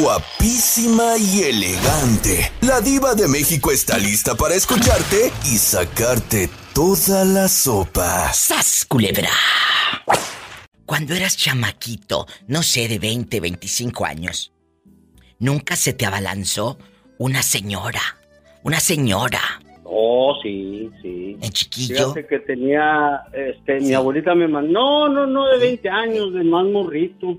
guapísima y elegante. La diva de México está lista para escucharte y sacarte toda la sopa. ¡Sas, culebra! Cuando eras chamaquito, no sé, de 20, 25 años, ¿nunca se te abalanzó una señora? Una señora. Oh, sí, sí. En chiquillo. Fíjate que tenía, este, mi abuelita me mandó, no, no, no, de 20 años, de más morrito.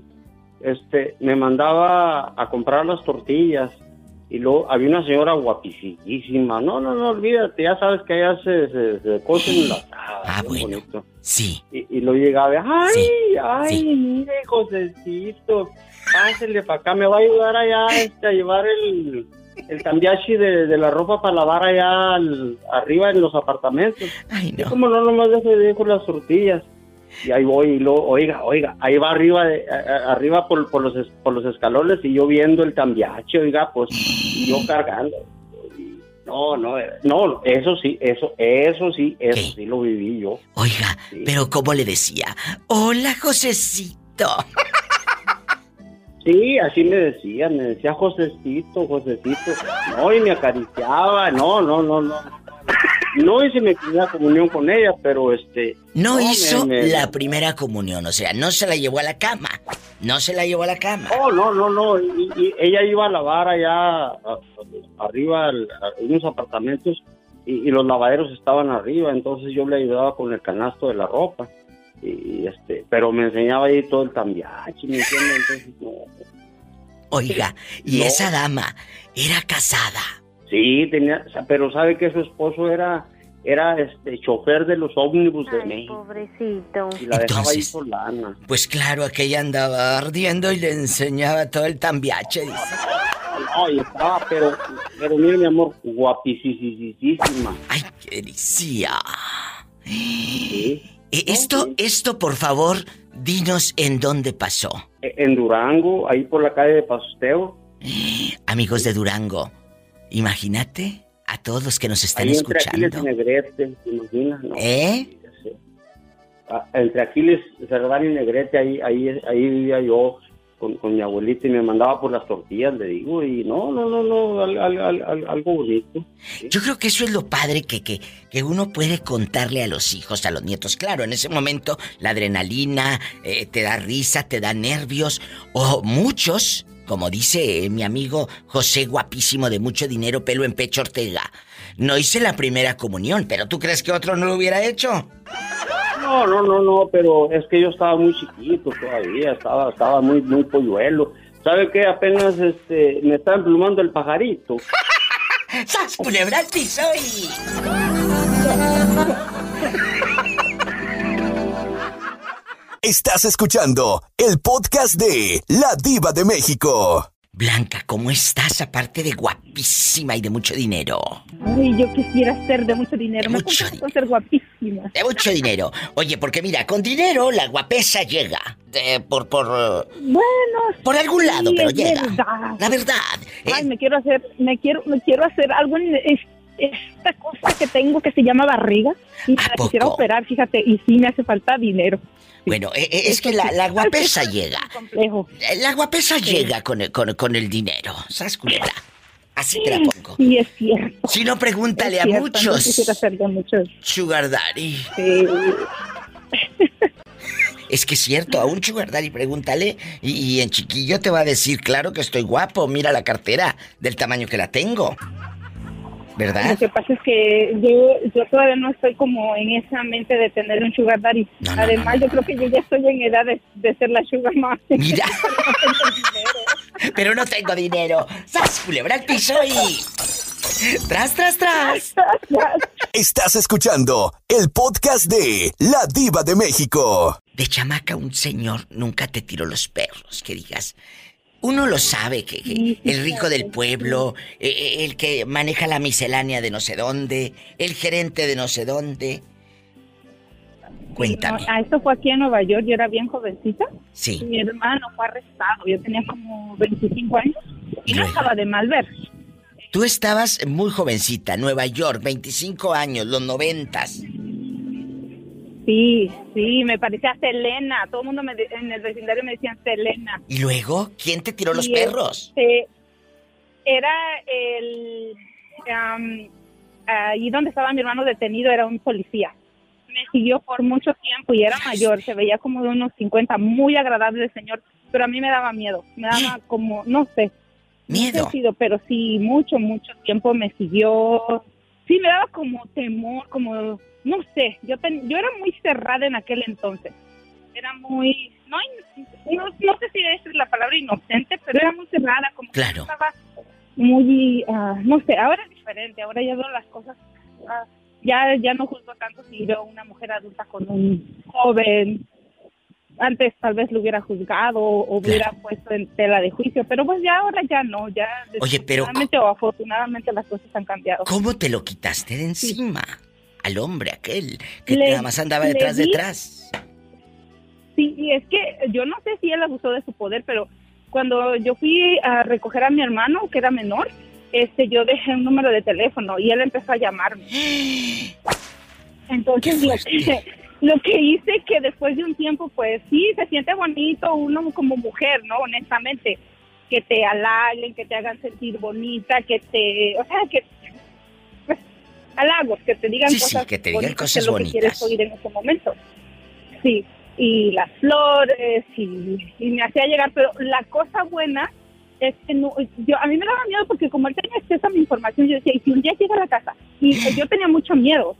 Este, me mandaba a comprar las tortillas y luego había una señora guapísima. No, no, no, olvídate, ya sabes que allá se, se, se cocen las... Ah, bueno. Sí. Y, y lo llegaba, ay, ay, mire, Josecito, pásele para acá, me va a ayudar allá este, a llevar el, el cambiachi de, de la ropa para lavar allá al- arriba en los apartamentos. Ay, no. como no, nomás dejo, dejo las tortillas. Y ahí voy y luego, oiga, oiga, ahí va arriba, de- a- arriba por, por los, es- por los escalones y yo viendo el cambiache, oiga, pues y yo cargando. Y No, no, no, eso sí, eso, eso sí, eso sí lo viví yo. Oiga, pero ¿cómo le decía? Hola, Josecito. Sí, así me decía, me decía Josecito, Josecito. No, y me acariciaba, no, no, no, no. No hice mi primera comunión con ella, pero este... No, me- hizo me- la primera comunión, o sea, no se la llevó a la cama. No se la llevó a la cama. Oh, no, no, no. Y, y ella iba a lavar allá arriba a unos apartamentos y, y los lavaderos estaban arriba, entonces yo le ayudaba con el canasto de la ropa. Y, este, pero me enseñaba ahí todo el tambiachi, ¿me entiendes? Entonces, no. Oiga, y No. esa dama era casada. Sí, tenía, pero sabe que su esposo era era este chofer de los ómnibus de México. Pobrecito. Y la dejaba ahí Entonces- solana. Pues claro, aquella andaba ardiendo y le enseñaba todo el tambiache, dice. No, y estaba, pero, pero mire mi amor, guapísima. Ay, qué delicia. Eh, Esto, esto, por favor, dinos en dónde pasó. En Durango, ahí por la calle de Pasteo. Amigos de Durango, imagínate a todos los que nos están Ahí entre escuchando. Aquiles y Negrete, ¿te imaginas? No. ¿Eh? Ah, Entre Aquiles, Cerdán y Negrete, ahí, ahí, ahí vivía yo con, con mi abuelita y me mandaba por las tortillas, le digo, y no, no, no, no, al- al- al- al- algo bonito. Yo creo que eso es lo padre que, que, que uno puede contarle a los hijos, a los nietos. Claro, en ese momento la adrenalina eh, te da risa, te da nervios. O muchos, como dice eh, mi amigo José Guapísimo de mucho dinero, pelo en pecho Ortega. No hice la primera comunión, pero ¿tú crees que otro no lo hubiera hecho? No, no, no, no, pero es que yo estaba muy chiquito todavía, estaba, estaba muy, muy polluelo. ¿Sabe qué? Apenas este, me está emplumando el pajarito. ¡Sas, culebra al piso y... Estás escuchando el podcast de La Diva de México. Blanca, ¿cómo estás? Aparte de guapísima y de mucho dinero. Ay, yo quisiera ser de mucho dinero. Me mucho ser guapísima. De mucho dinero. Oye, porque mira, con dinero la guapesa llega. De- por, por... eh, Bueno, Por algún lado, pero es llega. verdad. La verdad. Ay, me quiero hacer, me quiero, me quiero hacer algo en esta cosa que tengo que se llama barriga y me la quisiera operar, fíjate, y sí me hace falta dinero. Bueno, eh, eh, es que la, la guapesa llega. Complejo. Eh, La guapesa Sí. llega con el, con, con el dinero. ¿Sabes, culebra? Así te la pongo. Sí, es cierto. Si no, pregúntale Es a cierto, muchos. no de muchos. Sugar Daddy. Sí. Es que es cierto, a un Sugar Daddy pregúntale y, y en chiquillo te va a decir, claro que estoy guapo, mira la cartera del tamaño que la tengo. ¿Verdad? Lo que pasa es que yo, yo todavía no estoy como en esa mente de tener un sugar daddy. Además, yo creo que yo ya estoy en edad de, de ser la sugar mama. Mira. Pero no tengo dinero. ¡Sas, culebra al piso y... ¡Tras, tras, tras! Estás escuchando el podcast de La Diva de México. De chamaca un señor nunca te tiró los perros, que digas. Uno lo sabe, que, que el rico del pueblo, eh, eh, el que maneja la miscelánea de no sé dónde, el gerente de no sé dónde. Cuéntame. Ah, esto fue aquí en Nueva York, yo era bien jovencita. Sí. Mi hermano fue arrestado, yo tenía como 25 años y no estaba de mal ver. Tú estabas muy jovencita, Nueva York, 25 años, los noventas. Sí, Sí, me parecía Selena. Todo el mundo me en el vecindario me decían Selena. ¿Y luego? ¿Quién te tiró los perros? Este, era el... ahí donde estaba mi hermano detenido era un policía. Me siguió por mucho tiempo y era mayor, se veía como de unos 50, muy agradable el señor, pero a mí me daba miedo, me daba como, no sé. Miedo. pero sí, mucho, mucho tiempo me siguió. Sí, me daba como temor, como no sé, yo, yo era muy cerrada en aquel entonces. Era muy, no, no, sé si es la palabra inocente, pero era muy cerrada, como claro. estaba muy, ah, no sé, ahora es diferente, ahora ya veo las cosas, ah, ya, ya no juzgo tanto si veo una mujer adulta con un joven. Antes tal vez lo hubiera juzgado o hubiera puesto en tela de juicio, pero pues ya ahora ya no, ya Oye, pero o afortunadamente las cosas han cambiado. ¿Cómo te lo quitaste de encima? Al hombre aquel que nada más andaba detrás detrás. Sí, y es que yo no sé si él abusó de su poder, pero cuando yo fui a recoger a mi hermano, que era menor, este, yo dejé un número de teléfono y él empezó a llamarme. Entonces lo que, lo que hice que después de un tiempo, pues sí, se siente bonito uno como mujer, ¿no? Honestamente, que te halaguen, que te hagan sentir bonita, que te, o sea, que halagos, que te digan cosas que te digan cosas bonitas. que quieres oír en ese momento. Sí, y las flores, y, me hacía llegar, pero la cosa buena es que no, yo, a mí me daba miedo porque como él tenía acceso a mi información, yo decía, y si un día llega a la casa, y yo tenía mucho miedo.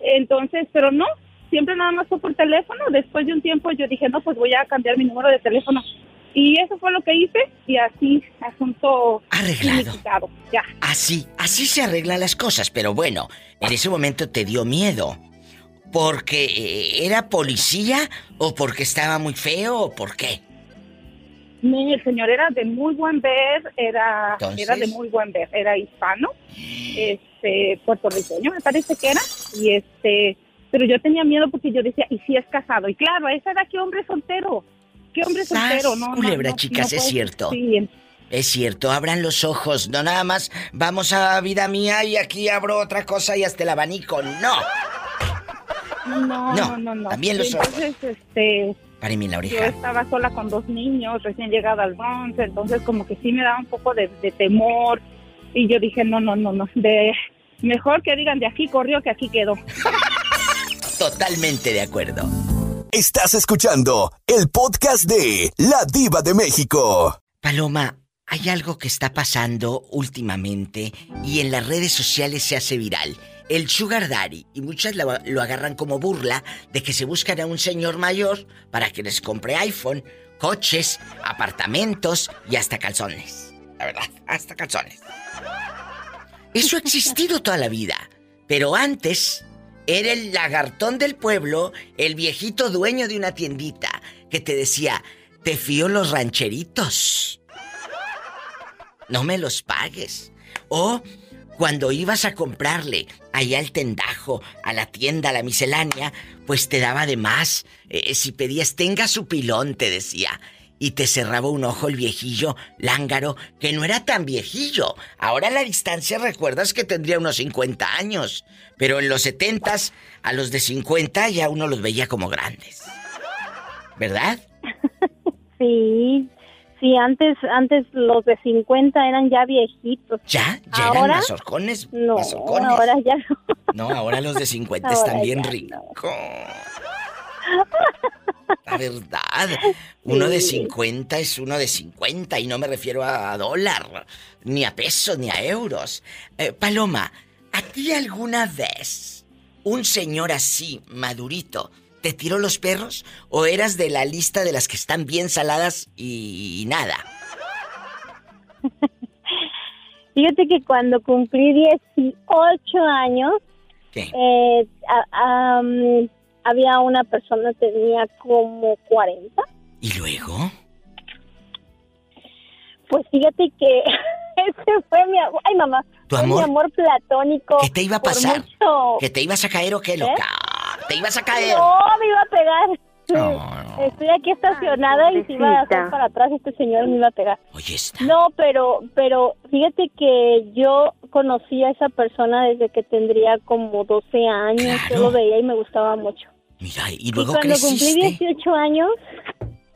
Entonces, pero no, siempre nada más fue por teléfono. Después de un tiempo yo dije, no, pues voy a cambiar mi número de teléfono. Y eso fue lo que hice y así asunto arreglado. Ya. Así, así se arreglan las cosas, pero bueno, en ese momento te dio miedo. ¿Porque eh, era policía o porque estaba muy feo o por qué? el señor era de muy buen ver, era, era de muy buen ver, era hispano, este, puertorriqueño me parece que era, y este, pero yo tenía miedo porque yo decía, ¿y si es casado? Y claro, a esa edad, ¿qué hombre soltero? ¿Qué hombre soltero? No, culebra, chicas, es cierto. Es cierto, abran los ojos, no nada más vamos a vida mía y aquí abro otra cosa y hasta el abanico, no. No, no, no, no. También los entonces, este, mí la oreja. Yo estaba sola con dos niños, recién llegada al Bronx, entonces como que sí me daba un poco de, de temor y yo dije, no, no, no, no, de mejor que digan de aquí corrió que aquí quedó. Totalmente de acuerdo. Estás escuchando el podcast de La Diva de México. Paloma, hay algo que está pasando últimamente y en las redes sociales se hace viral. El sugar daddy, y muchas lo, agarran como burla de que se buscan a un señor mayor para que les compre iPhone, coches, apartamentos y hasta calzones. La verdad, hasta calzones. Eso ha existido toda la vida, pero antes era el lagartón del pueblo, el viejito dueño de una tiendita, que te decía, te fío los rancheritos. No me los pagues. O cuando ibas a comprarle allá al tendajo, a la tienda, a la miscelánea, pues te daba de más. Eh, si pedías, tenga su pilón, te decía y te cerraba un ojo el viejillo lángaro, que no era tan viejillo. Ahora a la distancia recuerdas que tendría unos 50 años, pero en los 70 a los de 50 ya uno los veía como grandes. ¿Verdad? Sí. Sí, antes antes los de 50 eran ya viejitos. ¿Ya? ¿Ya eran mazorcones? No, ahora ya no. No, ahora los de 50 están bien ricos. La verdad. Uno de 50 es uno de 50 y no me refiero a dólar, ni a pesos, ni a euros. Eh, Paloma, ¿a ti alguna vez un señor así, madurito, te tiró los perros o eras de la lista de las que están bien saladas y, nada? Fíjate que cuando cumplí 18 años, Eh, había una persona que tenía como 40. ¿Y luego? Pues fíjate que ese fue mi amor. Ay, mamá. ¿Tu amor? Mi amor platónico. ¿Qué te iba a pasar? ¿Que te ibas a caer o qué, ¿Eh? loca? ¿Te ibas a caer? No, me iba a pegar. Estoy aquí estacionada y se iba a hacer para atrás este señor me iba a pegar. Oye, está. No, pero, pero fíjate que yo conocí a esa persona desde que tendría como 12 años. Yo lo veía y me gustaba mucho. Mira, y luego cuando creciste. cumplí 18 años,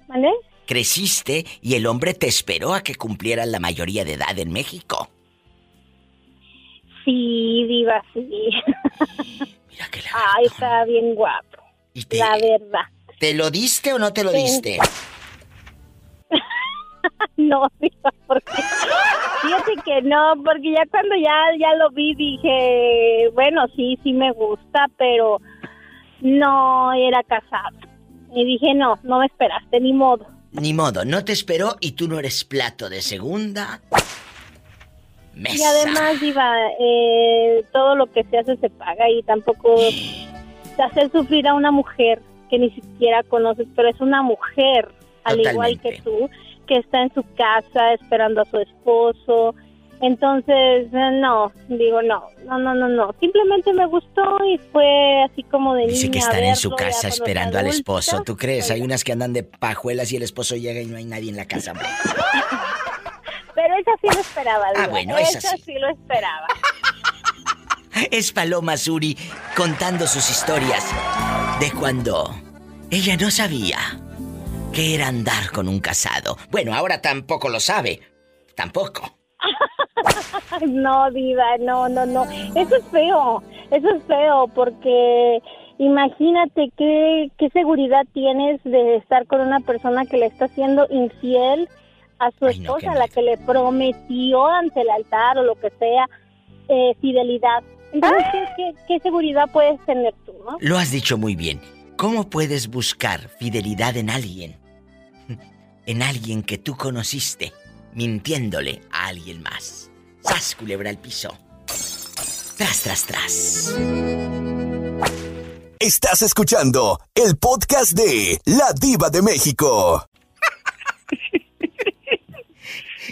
¿vale? Creciste y el hombre te esperó a que cumplieras la mayoría de edad en México. Sí, diva, sí. Mira que la Ay, está bien guapo. ¿Y te, La verdad. ¿Te lo diste o no te lo Sí. diste? No, diva, porque fíjate que no, porque ya cuando ya ya lo vi dije, bueno, sí, sí me gusta, pero no era casado. Y dije, no, no me esperaste, ni modo. Ni modo, no te esperó y tú no eres plato de segunda. Mesa. Y además, Diva, eh, todo lo que se hace se paga y tampoco te hacer sufrir a una mujer que ni siquiera conoces, pero es una mujer, al igual que tú, que está en su casa esperando a su esposo. Entonces, eh, no, digo, no, no, no, no, no. Simplemente me gustó y fue así como de Dice que están en su casa esperando al esposo. ¿Tú crees? Hay unas que andan de pajuelas y el esposo llega y no hay nadie en la casa. Pero esa sí lo esperaba, Ah, bueno, esa esa sí. sí lo esperaba. Es Paloma Suri contando sus historias de cuando ella no sabía que era andar con un casado. Bueno, ahora tampoco lo sabe. Tampoco. No, diva, no, no, no. Eso es feo, eso es feo porque imagínate qué, qué seguridad tienes de estar con una persona que le está haciendo infiel a su Ay, esposa, a la que le prometió ante el altar o lo que sea, eh, fidelidad. Entonces, ¿qué, qué, qué seguridad puedes tener tú, no? Lo has dicho muy bien. ¿Cómo puedes buscar fidelidad en alguien? En alguien que tú conociste, mintiéndole a alguien más. ¡Sas, culebra al piso! Tras, tras, tras. Estás escuchando el podcast de La Diva de México.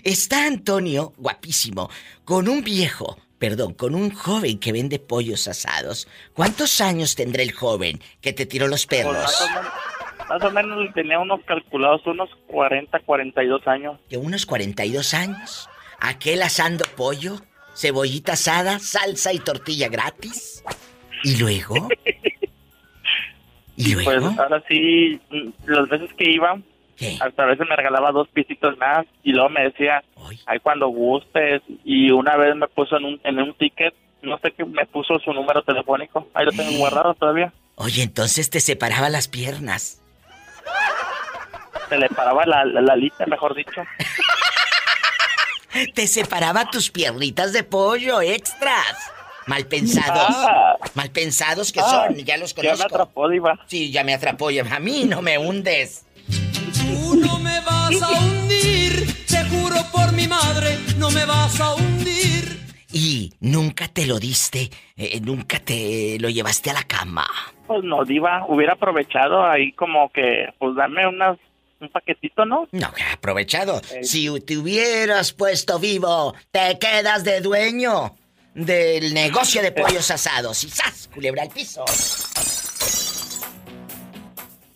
Está Antonio, guapísimo, con un viejo, perdón, con un joven que vende pollos asados. ¿Cuántos años tendrá el joven que te tiró los Pues más, perros? o menos, más o menos tenía unos calculados, unos 40, 42 años. De unos 42 años. Aquel asando pollo, cebollita asada, salsa y tortilla gratis. ¿Y luego? ¿Y Pues luego? ahora sí, las veces que iba, ¿Qué? hasta a veces me regalaba dos pisitos más y luego me decía, ay, cuando gustes. Y una vez me puso en un, en un ticket, no sé qué, me puso su número telefónico. Ahí lo tengo guardado todavía. Oye, entonces te separaba las piernas. Se le paraba la, la, la alita, mejor dicho. Te separaba tus piernitas de pollo extras. Mal pensados. Ah. Mal pensados que Ah, son, ya los Ya me conozco. atrapó, Diva. Sí, ya me atrapó. ya- A mí no me hundes. Tú no me vas a hundir, te juro por mi madre, no me vas a hundir. Y nunca te lo diste, eh, nunca te lo llevaste a la cama. Pues no, Diva, hubiera aprovechado ahí como que, pues darme unas, un paquetito, ¿no? No, aprovechado. Si te hubieras puesto vivo, te quedas de dueño del negocio de pollos asados. Y ¡zas! Culebra al piso.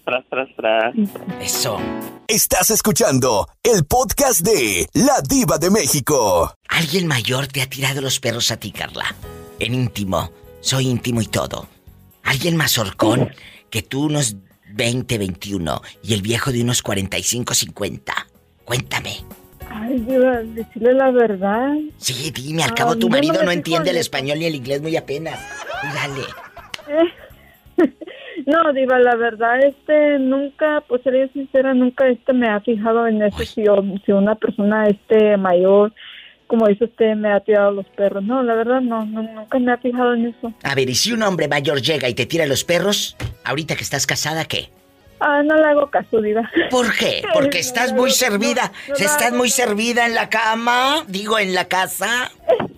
Tras, tras, tras. Eso. Estás escuchando el podcast de La Diva de México. Alguien mayor te ha tirado los perros a ti, Carla. En íntimo. Soy íntimo y todo. Alguien más horcón que tú unos 20, 21 y el viejo de unos 45, 50. Cuéntame. Ay, Diva, decirle la verdad. Sí, dime, al cabo tu no marido no fijo entiende en el español ni el inglés muy apenas. Dale. No, Diva, la verdad, este, nunca, pues seré sincera, nunca este me ha fijado en eso. Si, si una persona este mayor, como dice usted, me ha tirado los perros. No, la verdad, no, no, nunca me ha fijado en eso. A ver, y si un hombre mayor llega y te tira los perros, ahorita que estás casada, ¿qué? Ah, no le hago caso, Diva. ¿Por qué? Porque estás muy servida. ¿Estás muy servida en la cama? Digo, en la casa.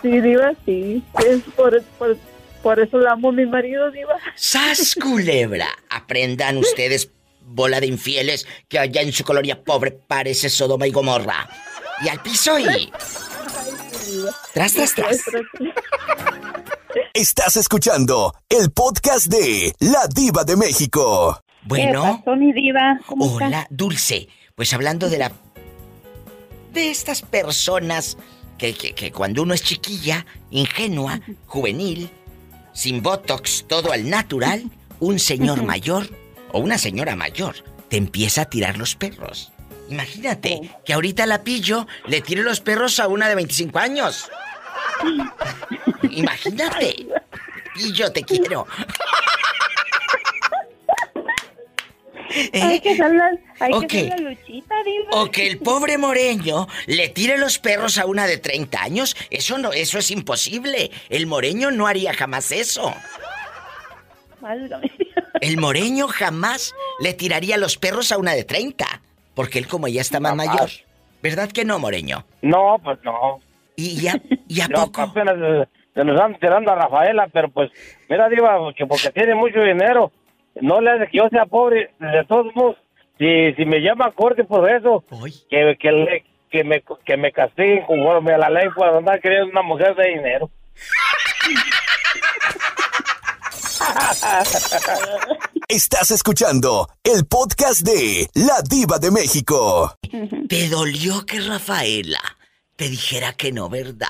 Sí, Diva, sí. Es por, por, por eso la amo a mi marido, Diva. ¡Sas, culebra! Aprendan ustedes, bola de infieles, que allá en su colonia pobre parece Sodoma y Gomorra. Y al piso y... Tras, tras, tras. Estás escuchando el podcast de La Diva de México. Bueno, pasó, mi diva? Hola, Dulce. Pues hablando de la... De estas personas que, que, que cuando uno es chiquilla, ingenua, juvenil, sin botox, todo al natural, un señor mayor o una señora mayor te empieza a tirar los perros. Imagínate que ahorita la pillo le tire los perros a una de 25 años. Imagínate. Pillo, te quiero. Hay que hacer la, hay que hacer la luchita, diva. O que el pobre moreño le tire los perros a una de 30 años. Eso no, eso es imposible. El moreño no haría jamás eso. Válgame. El moreño jamás le tiraría los perros a una de 30. Porque él como ya está más mayor. ¿Verdad que no, moreño? No, pues no. ¿Y ya, y a No, poco? apenas eh, se nos están tirando a Rafaela, pero pues, mira, Diva, que porque tiene mucho dinero, no le hace que yo sea pobre. De todos modos, si, si me llama a corte por eso, que, que, le- que, me, que me castiguen conforme a la ley por andar queriendo una mujer de dinero. Estás escuchando el podcast de La Diva de México. ¿Te dolió que Rafaela te dijera que no, verdad?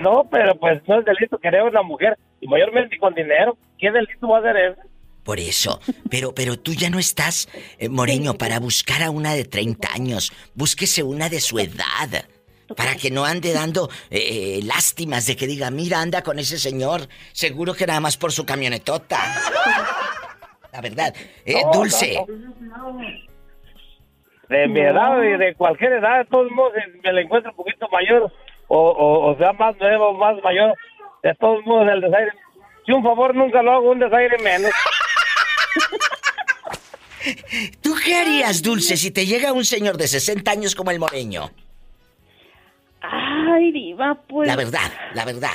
No, pero pues no es delito querer una mujer, y mayormente con dinero. ¿Qué delito va a hacer eso? Por eso, pero, pero tú ya no estás, eh, Moreño, para buscar a una de 30 años. Búsquese una de su edad. Para que no ande dando eh, eh, lástimas de que diga, mira, anda con ese señor. Seguro que nada más por su camionetota. La verdad. Eh, No, Dulce. no, De mi edad y de cualquier edad, de todos modos, me la encuentro un poquito mayor, o, o, o sea, más nuevo, más mayor, de todos modos, el desaire. Si un favor nunca lo hago, un desaire menos. ¿Tú qué harías, Dulce, si te llega un señor de 60 años como el Moreño? Ay, diva, pues... La verdad, la verdad.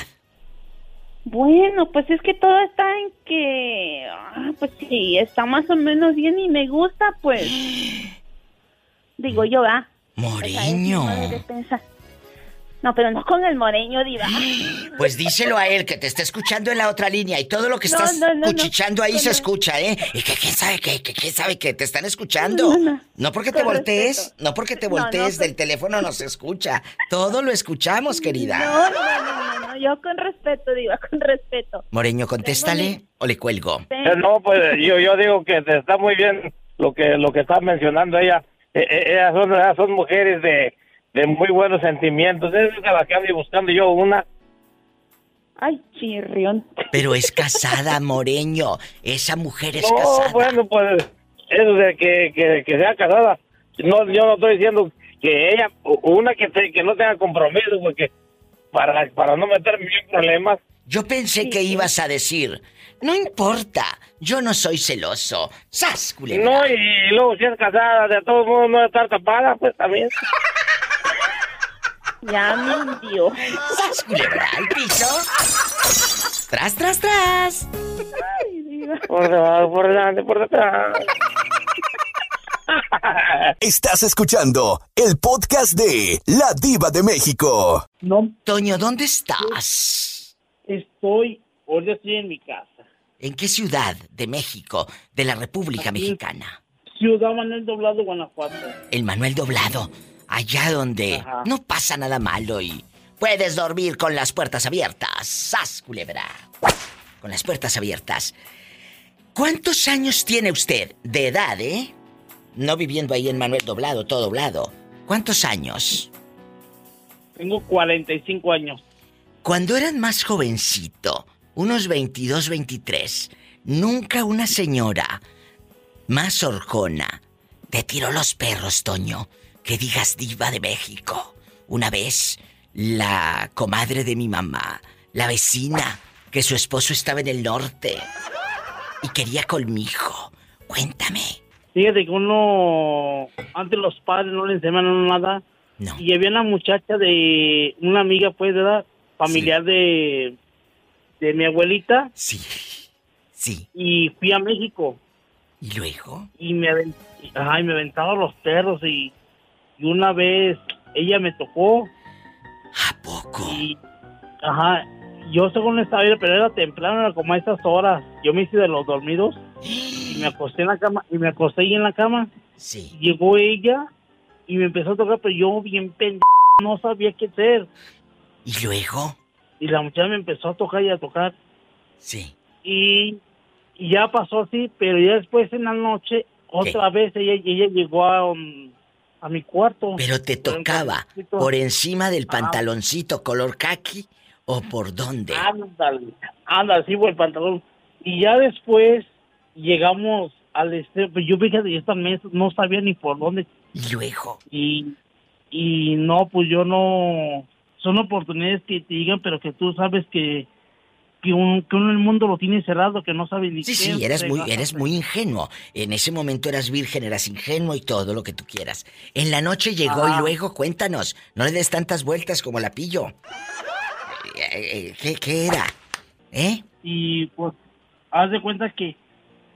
Bueno, pues es que todo está en que... ah, pues sí, está más o menos bien y me gusta, pues... Digo yo, ah. Moreño. No, pero no con el moreño, diva. Pues díselo a él que te está escuchando en la otra línea y todo lo que No, estás no, no, cuchichando ahí No, se no. escucha, ¿eh? Y que quién sabe que, que quién sabe que te están escuchando. No, no. No porque te voltees, respeto. no porque te No, no, voltees con- del teléfono no se escucha. Todo lo escuchamos, querida. No, no, no, no, no, yo con respeto, diva, con respeto. Moreño, contéstale o le cuelgo. Eh, No, pues yo, yo digo que está muy bien lo que lo que está mencionando ella. Eh, eh, ellas, son, ellas son mujeres de, de muy buenos sentimientos. Es la que ando buscando yo una. Ay, chirrión. Pero es casada, Moreño. Esa mujer es No, casada. bueno, pues eso de que, que, que sea casada. No, yo no estoy diciendo que ella, una que, te- que no tenga compromiso, porque para, para no meterme en problemas. Yo pensé que ibas a decir, no importa, yo no soy celoso. ¡Sas, culebra! No, y, y luego si es casada, de todos modos no estar tapada, pues también. Ya me hundió. ¡Sas, culebra! ¿Al piso? ¡Tras, tras, tras! Ay, diva. Por debajo, por delante, por detrás. Estás escuchando el podcast de La Diva de México. No, Toño, ¿dónde estás? estoy, ahorita estoy en mi casa. ¿En qué ciudad de México, de la República Mexicana? Ciudad Manuel Doblado, Guanajuato. El Manuel Doblado, allá donde Ajá. no pasa nada malo y puedes dormir con las puertas abiertas. ¡Sas, culebra! Con las puertas abiertas. ¿Cuántos años tiene usted de edad, eh? No viviendo ahí en Manuel Doblado, todo doblado. ¿Cuántos años? Tengo 45 años. Cuando eras más jovencito, unos 22, 23, nunca una señora más horcona te tiró los perros, Toño. Que digas diva de México. Una vez, la comadre de mi mamá, la vecina, que su esposo estaba en el norte y quería conmigo. Cuéntame. Fíjate que uno, antes los padres no le uno nada. No. Y había una muchacha de, una amiga pues, ¿verdad? Familiar de, de mi abuelita. Sí. Sí. Y fui a México. ¿Y luego? Y me, ay, me aventaba los perros y, y una vez ella me tocó. ¿A poco? Y, ajá, yo según estaba pero era temprano, era como a esas horas. Yo me hice de los dormidos y me acosté en la cama, y me acosté ahí en la cama. Sí. Llegó ella y me empezó a tocar, pero yo bien pendejo, no sabía qué hacer. ¿Y luego? Y la muchacha me empezó a tocar y a tocar. Sí. Y, y ya pasó así, pero ya después en la noche, otra vez ella, ella llegó a, um, a mi cuarto. Pero te tocaba por encima del Ah. pantaloncito color khaki o por dónde. Ándale, ándale, sí, por el pantalón. Y ya después llegamos al este, pues yo fíjate, esta mes no sabía ni por dónde. Y luego. Y, y no, pues yo no, son oportunidades que te digan, pero que tú sabes que, que, un, que uno en el mundo lo tiene cerrado, que no sabe ni Sí, qué. sí, eres muy, eres muy ingenuo. En ese momento eras virgen, eras ingenuo y todo lo que tú quieras. En la noche llegó y luego cuéntanos. No le des tantas vueltas como la pillo. Eh, eh, ¿Qué, qué era? ¿Eh? Y pues, haz de cuenta que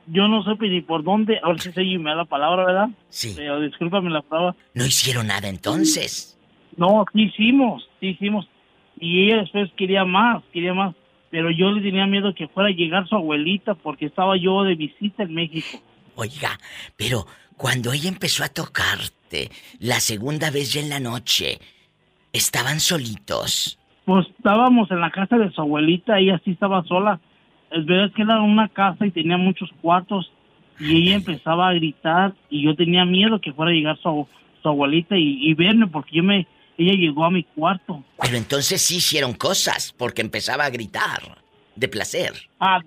yo no supe ni por dónde, ahora sí y me da la palabra, ¿verdad? Sí. Pero discúlpame la palabra. No hicieron nada entonces. No, sí hicimos, sí hicimos. Y ella después quería más, quería más. Pero yo le tenía miedo que fuera a llegar su abuelita porque estaba yo de visita en México. Oiga, pero cuando ella empezó a tocarte, la segunda vez ya en la noche, estaban solitos. Pues estábamos en la casa de su abuelita, ella sí estaba sola. Es verdad que era una casa y tenía muchos cuartos. Y ella empezaba a gritar y yo tenía miedo que fuera a llegar su, su abuelita y, y verme porque yo me, ella llegó a mi cuarto. Pero entonces sí hicieron cosas, porque empezaba a gritar. De placer. Ah,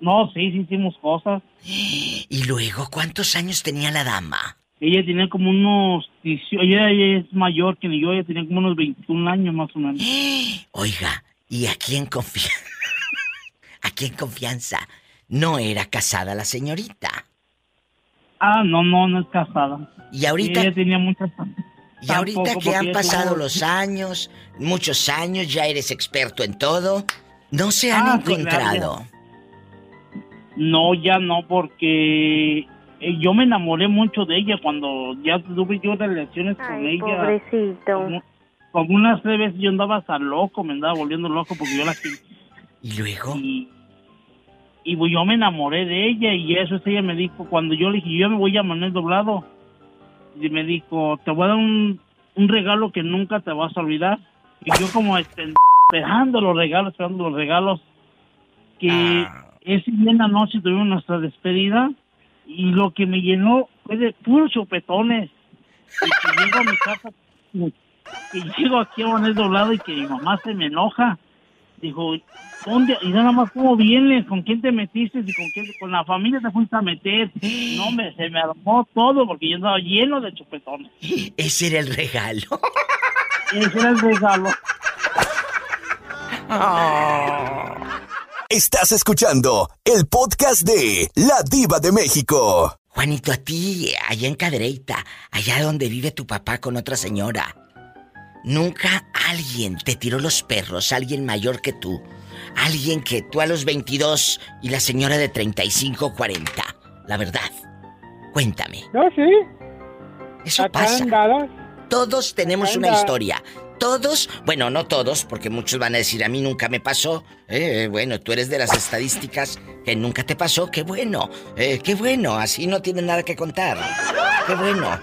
no, sí, sí hicimos cosas. Y luego, ¿cuántos años tenía la dama? Ella tenía como unos 18, ella, ella es mayor que yo, ella tenía como unos 21 años más o menos. Oiga, ¿y a quién confía? ¿A quién confianza? No era casada la señorita. Ah, no, no, no es casada. Y ahorita- Ella tenía muchas... Y ahorita que han pasado los años, muchos años, ya eres experto en todo, no se han Ah, sí, encontrado. No, ya no, porque eh, yo me enamoré mucho de ella cuando ya tuve yo relaciones con Ay, ella. pobrecito. Como, como unas tres veces yo andaba hasta loco, me andaba volviendo loco porque yo la. ¿Y luego? Y, y yo me enamoré de ella y eso es ella me dijo, cuando yo le dije, yo me voy a Manuel Doblado, y me dijo, te voy a dar un, un regalo que nunca te vas a olvidar. Y yo como este, esperando los regalos, esperando los regalos, que ese día en la noche tuvimos nuestra despedida y lo que me llenó fue de puros chupetones. Y que llego a mi casa, que llego aquí a Manuel Doblado y que mi mamá se me enoja. Dijo, ¿dónde? Y nada más, ¿cómo vienes? ¿Con quién te metiste? ¿Y con quién? Con la familia te fuiste a meter. No, hombre, se me armó todo porque yo estaba lleno de chupetones. Ese era el regalo. Ese era el regalo. Estás escuchando el podcast de La Diva de México. Juanito, a ti, allá en Cadereyta, allá donde vive tu papá con otra señora, nunca alguien te tiró los perros, alguien mayor que tú, alguien que tú a los 22 y la señora de 35 40. La verdad, cuéntame. No, sí. Eso Acá pasa. Todos tenemos Acá una historia. Todos, bueno, no todos, porque muchos van a decir a mí nunca me pasó. Eh, bueno, tú eres de las estadísticas que nunca te pasó. Qué bueno, eh, qué bueno. Así no tienes nada que contar. Qué bueno,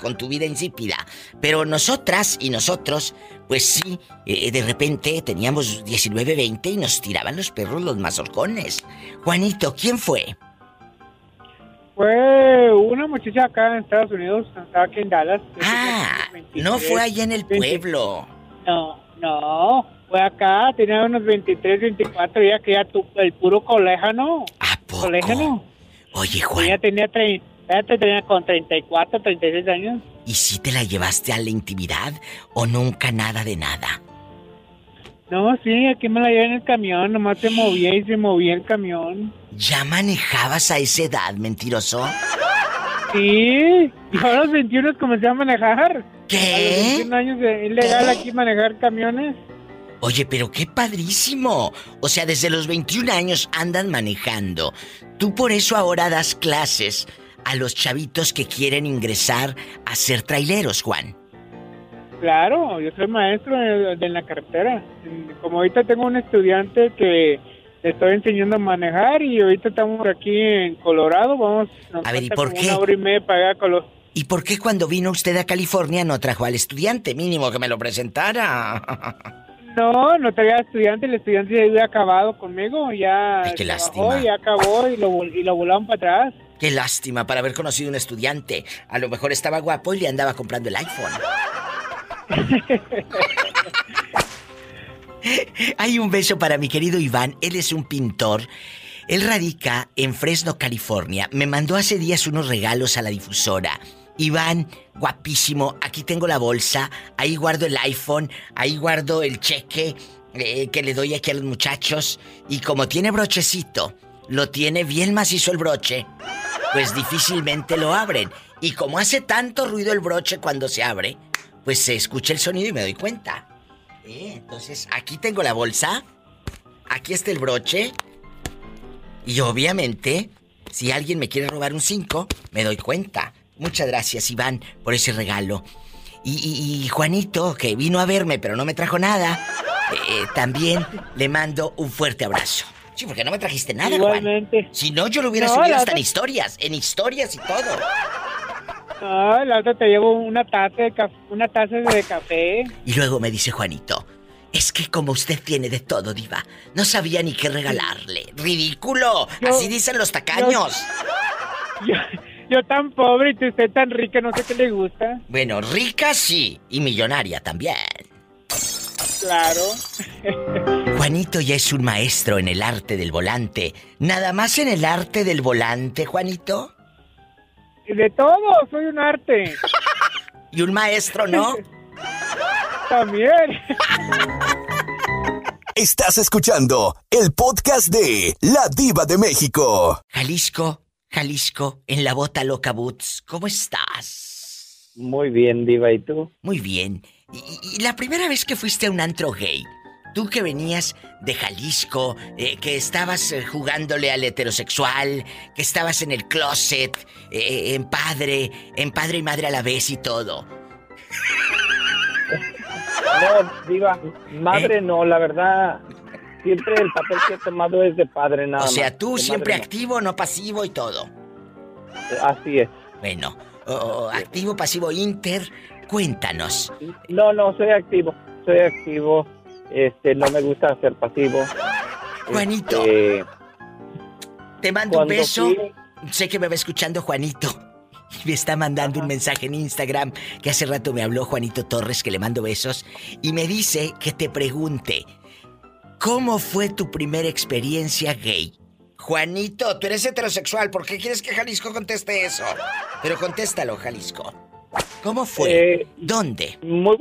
con tu vida insípida. Pero nosotras y nosotros, pues sí, eh, de repente teníamos 19, 20 y nos tiraban los perros los mazorcones. Juanito, ¿quién fue? Fue una muchacha acá en Estados Unidos, estaba aquí en Dallas. Ah, no fue allá en el pueblo. No, no, fue acá, tenía unos 23, 24, ya que ya tu, el puro coléjano. Coléjano. Oye, Juan. Ella tenía, tre- ella tenía con 34, 36 años. ¿Y si te la llevaste a la intimidad o nunca nada de nada? No, sí, aquí me la llevé en el camión, nomás se movía y se movía el camión. ¿Ya manejabas a esa edad, mentiroso? Sí, y a los 21 comencé a manejar. ¿Qué? A los 21 años de ilegal aquí manejar camiones. Oye, pero qué padrísimo. O sea, desde los 21 años andan manejando. Tú por eso ahora das clases a los chavitos que quieren ingresar a ser traileros, Juan. Claro, yo soy maestro de, de la carretera. Como ahorita tengo un estudiante que le estoy enseñando a manejar y ahorita estamos aquí en Colorado, vamos A ver, ¿y por qué? Una hora y media para ¿Y por qué cuando vino usted a California no trajo al estudiante? Mínimo que me lo presentara. No, no traía estudiante, el estudiante ya había acabado conmigo, ya Ay, qué trabajó, lástima. ya acabó y lo, y lo volaron para atrás. Qué lástima para haber conocido un estudiante. A lo mejor estaba guapo y le andaba comprando el iPhone. Hay un beso para mi querido Iván. Él es un pintor. Él radica en Fresno, California. Me mandó hace días unos regalos a la difusora. Iván, guapísimo, aquí tengo la bolsa, ahí guardo el iPhone, ahí guardo el cheque eh, que le doy aquí a los muchachos. Y como tiene brochecito, lo tiene bien macizo el broche, pues difícilmente lo abren. Y como hace tanto ruido el broche cuando se abre, pues se escucha el sonido y me doy cuenta. Eh, entonces, aquí tengo la bolsa, aquí está el broche. Y obviamente, si alguien me quiere robar un 5, me doy cuenta. Muchas gracias, Iván, por ese regalo. Y, y- y Juanito, que vino a verme pero no me trajo nada, eh, también le mando un fuerte abrazo. Sí, porque no me trajiste nada, Igualmente. Juan. Si no, yo lo hubiera No, subido hasta en historias, en historias y todo. Ah, la otra te llevo una taza de café, una taza de café. Y luego me dice Juanito, es que como usted tiene de todo, diva, no sabía ni qué regalarle. ¡Ridículo! Así dicen los tacaños. Yo, yo tan pobre y usted tan rica, no sé qué le gusta. Bueno, rica sí, y millonaria también. Claro. Juanito ya es un maestro en el arte del volante. Nada más en el arte del volante, Juanito. De todo, soy un arte. Y un maestro, ¿no? También. Estás escuchando el podcast de La Diva de México. Jalisco, Jalisco, en la bota loca Boots. ¿Cómo estás? Muy bien, Diva, ¿y tú? Muy bien. Y, y- y la primera vez que fuiste a un antro gay, tú que venías de Jalisco, eh, que estabas eh, jugándole al heterosexual, que estabas en el closet, eh, en padre, en padre y madre a la vez y todo. No, Diva, madre no, la verdad, siempre el papel que he tomado es de padre nada o más. sea, tú siempre activo, no pasivo y todo. Así es. Bueno, o- o activo, pasivo, inter, cuéntanos. No, no, soy activo, soy activo, este, no me gusta ser pasivo. Juanito. Este, Te mando un beso. fui- Sé que me va escuchando Juanito. Y me está mandando un mensaje en Instagram que hace rato me habló Juanito Torres, que le mando besos. Y me dice que te pregunte, ¿cómo fue tu primera experiencia gay? Juanito, tú eres heterosexual, ¿por qué quieres que Jalisco conteste eso? Pero contéstalo, Jalisco. ¿Cómo fue? Eh, ¿Dónde? Muy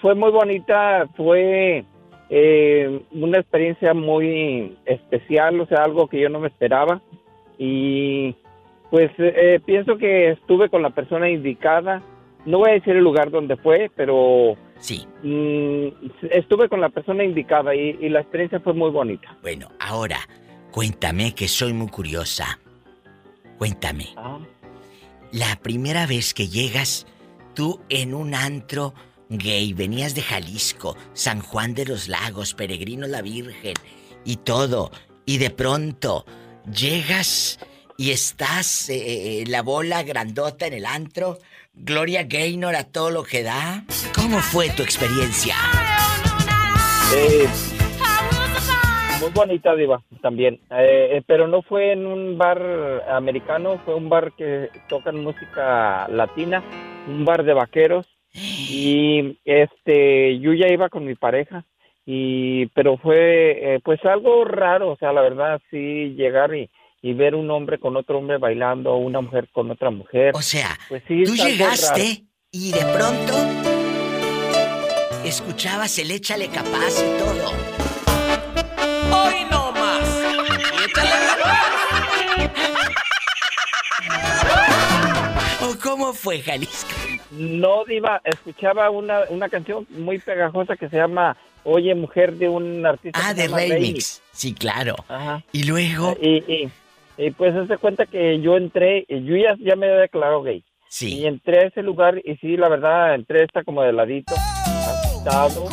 fue muy bonita, fue eh, una experiencia muy especial, o sea, algo que yo no me esperaba. Y pues eh, pienso que estuve con la persona indicada. No voy a decir el lugar donde fue, pero sí. estuve con la persona indicada y, y la experiencia fue muy bonita. Bueno, ahora, cuéntame que soy muy curiosa. Cuéntame. La primera vez que llegas tú en un antro gay, venías de Jalisco, San Juan de los Lagos, Peregrino la Virgen y todo, y de pronto llegas y estás eh, eh, la bola grandota en el antro, Gloria Gaynor a todo lo que da. ¿Cómo fue tu experiencia? Muy bonita, Diva, también. Eh, eh, pero no fue en un bar americano, fue un bar que tocan música latina, un bar de vaqueros. Y este, yo ya iba con mi pareja. Y, pero fue, eh, pues algo raro, o sea, la verdad, sí, llegar y, y ver un hombre con otro hombre bailando, o una mujer con otra mujer. O sea, pues sí, Tú llegaste raro. y de pronto escuchabas el échale capaz y todo. Hoy no más. ¿O cómo fue, Jalisco? No, Diva, escuchaba una, una canción muy pegajosa que se llama Oye, mujer de un artista. Ah, de remix. Sí, claro. Ajá. Y luego. Y, y, y pues se cuenta que yo entré, y yo ya, ya me había declarado gay. Sí. Y entré a ese lugar y sí, la verdad, entré esta como de ladito, asustado.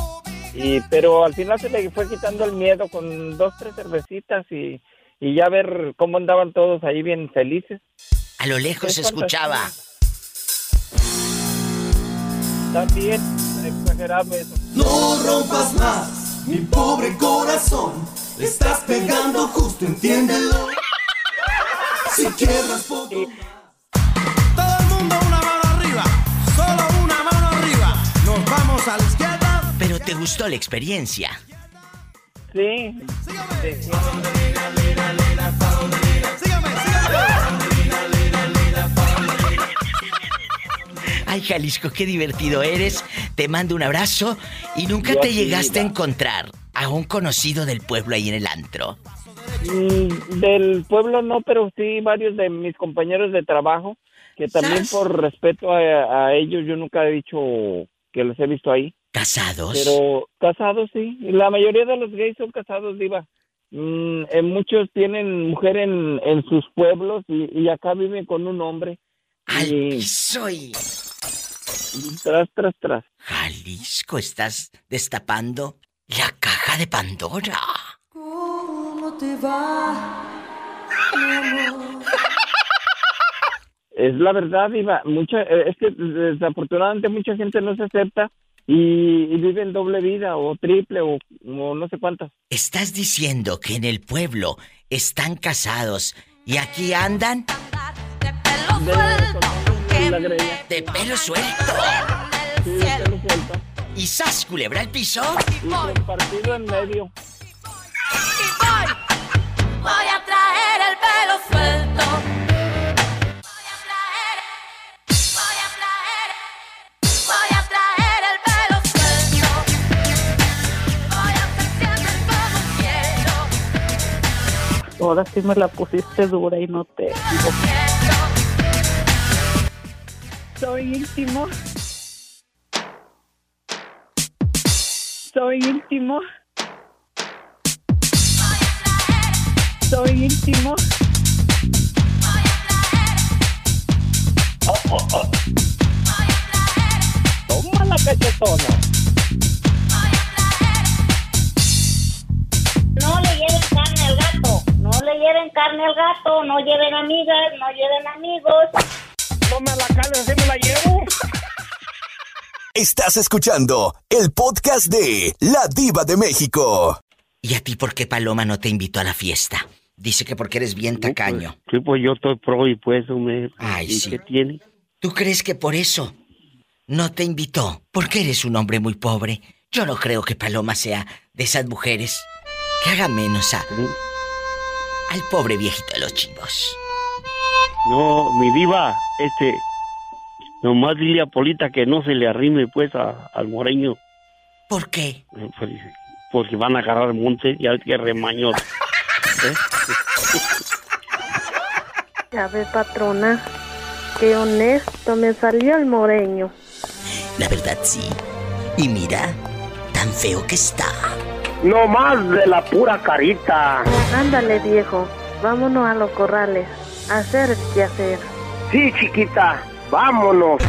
Y, pero al final se le fue quitando el miedo con dos, tres cervecitas y, y ya ver cómo andaban todos ahí bien felices. A lo lejos se escuchaba. También, exagerado eso. No rompas más. Mi pobre corazón, le estás pegando justo, entiéndelo. Si quiebras poco. Todo el mundo una mano arriba, solo una mano arriba. Nos vamos a la izquierda. Pero te gustó la experiencia. Sí. Ay, Jalisco, qué divertido eres. Te mando un abrazo y nunca Yo te llegaste a encontrar a un conocido del pueblo ahí en el antro. Mm, Del pueblo no, pero sí varios de mis compañeros de trabajo, que también ¿Sas? por respeto a, a ellos yo nunca he dicho que los he visto ahí. ¿Casados? Pero casados sí, la mayoría de los gays son casados, diva. Mm, eh, muchos tienen mujer en, en sus pueblos y, y acá viven con un hombre. Al piso y... Tras, tras, tras. Jalisco, estás destapando la caja de Pandora. ¿Cómo te va, mi amor? Es la verdad, Diva. Mucha, eh, es que desafortunadamente mucha gente no se acepta y, y vive en doble vida o triple o, o no sé cuántas. ¿Estás diciendo que en el pueblo están casados y aquí andan de pelo suelto? ¿Y sas, culebra al piso? Y partido en medio. Voy a traer el pelo suelto. Voy a traer el pelo suelto. Voy a hacer siempre como quiero. Ahora sí me la pusiste dura y no te Soy íntimo. Soy íntimo. Soy íntimo. Toma la cachetona. No le lleven carne al gato. No le lleven carne al gato. No lleven amigas. No lleven amigos. No me la carne, así me la llevo. Estás escuchando el podcast de La Diva de México. ¿Y a ti por qué Paloma no te invitó a la fiesta? Dice que porque eres bien tacaño. Sí, pues yo estoy pro y pues, me... Ay, ¿y sí. qué tiene? ¿Tú crees que por eso no te invitó? Porque eres un hombre muy pobre. Yo no creo que Paloma sea de esas mujeres que haga menos a, al pobre viejito de los chivos. No, mi diva, este... Nomás dile a Polita que no se le arrime, pues, a- al moreño. ¿Por qué? Pues, Porque van a agarrar monte, ya ves que remaños. ¿eh? Ya ve, patrona, qué honesto me salió el moreño. La verdad sí. Y mira, tan feo que está. No más de la pura carita. Ándale, viejo, vámonos a los corrales, hacer el quehacer. Sí, chiquita, vámonos.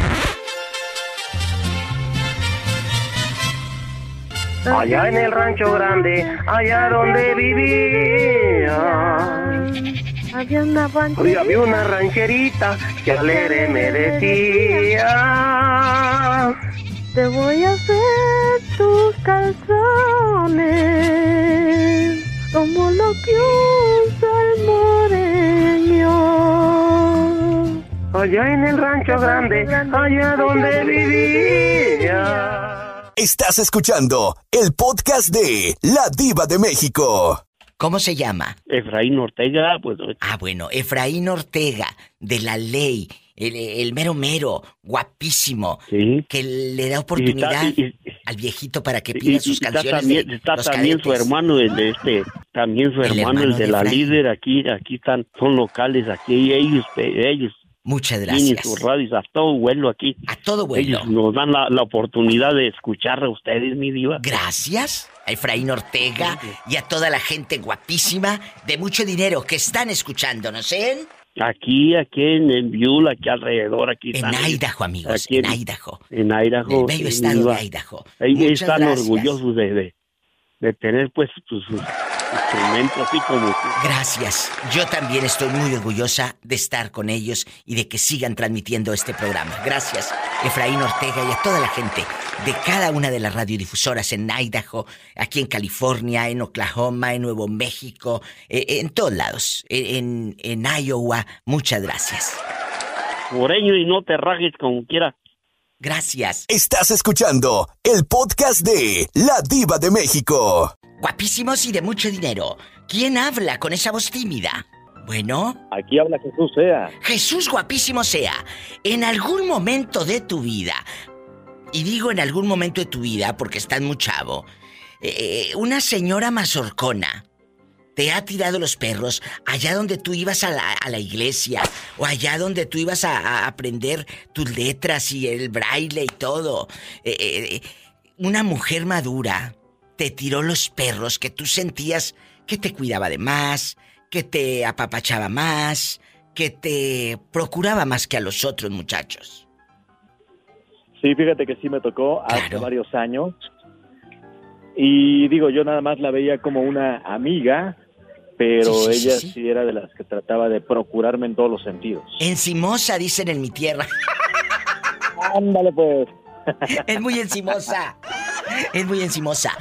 Allá en el rancho grande, allá donde vivía. Había una rancherita. había una rancherita que alegre me decía. Te voy a hacer tus calzones como lo que usa el moreño. Allá en el rancho grande, allá donde vivía. Estás escuchando el podcast de La Diva de México. ¿Cómo se llama? Efraín Ortega, pues. Ah, bueno, Efraín Ortega, de la ley, el, el mero mero, guapísimo, que le da oportunidad Y está- y- al viejito para que pida y sus está canciones también, de está los también su hermano, el de este, también su El hermano, el de de la líder, aquí, aquí están, son locales, aquí ellos, ellos. Muchas gracias. sus radios a todo vuelo aquí. A todo vuelo. Ellos nos dan la, la oportunidad de escuchar a ustedes, mi diva. Gracias a Efraín Ortega y a toda la gente guapísima de mucho dinero que están escuchándonos en... Aquí, aquí en, en Beulah, aquí alrededor, aquí En están. Idaho, amigos, Aquí en Idaho. En Idaho. Del bello estado de Idaho. Ellos Muchas están gracias. orgullosos de, de, de tener, pues, sus, sus- instrumento así como tú. Gracias. Yo también estoy muy orgullosa de estar con ellos y de que sigan transmitiendo este programa. Gracias, Efraín Ortega y a toda la gente de cada una de las radiodifusoras en Idaho, aquí en California, en Oklahoma, en Nuevo México, eh, en todos lados, en, en Iowa. Muchas gracias. Moreño y no te rajes como quiera. Gracias. Estás escuchando el podcast de La Diva de México. Guapísimos y de mucho dinero. ¿Quién habla con esa voz tímida? Bueno. Aquí habla Jesús Sea. Jesús guapísimo sea. En algún momento de tu vida, y digo en algún momento de tu vida porque estás muy chavo, eh, una señora mazorcona te ha tirado los perros allá donde tú ibas a la, a la iglesia o allá donde tú ibas a, a aprender tus letras y el braille y todo. Eh, eh, una mujer madura te tiró los perros que tú sentías que te cuidaba de más, que te apapachaba más, que te procuraba más que a los otros muchachos. Sí, fíjate que sí me tocó hace varios años. Y digo, yo nada más la veía como una amiga, pero Sí, sí, sí, ella sí. sí, era de las que trataba de procurarme en todos los sentidos. Encimosa, dicen en mi tierra. Ándale pues. Es muy encimosa. Es muy encimosa.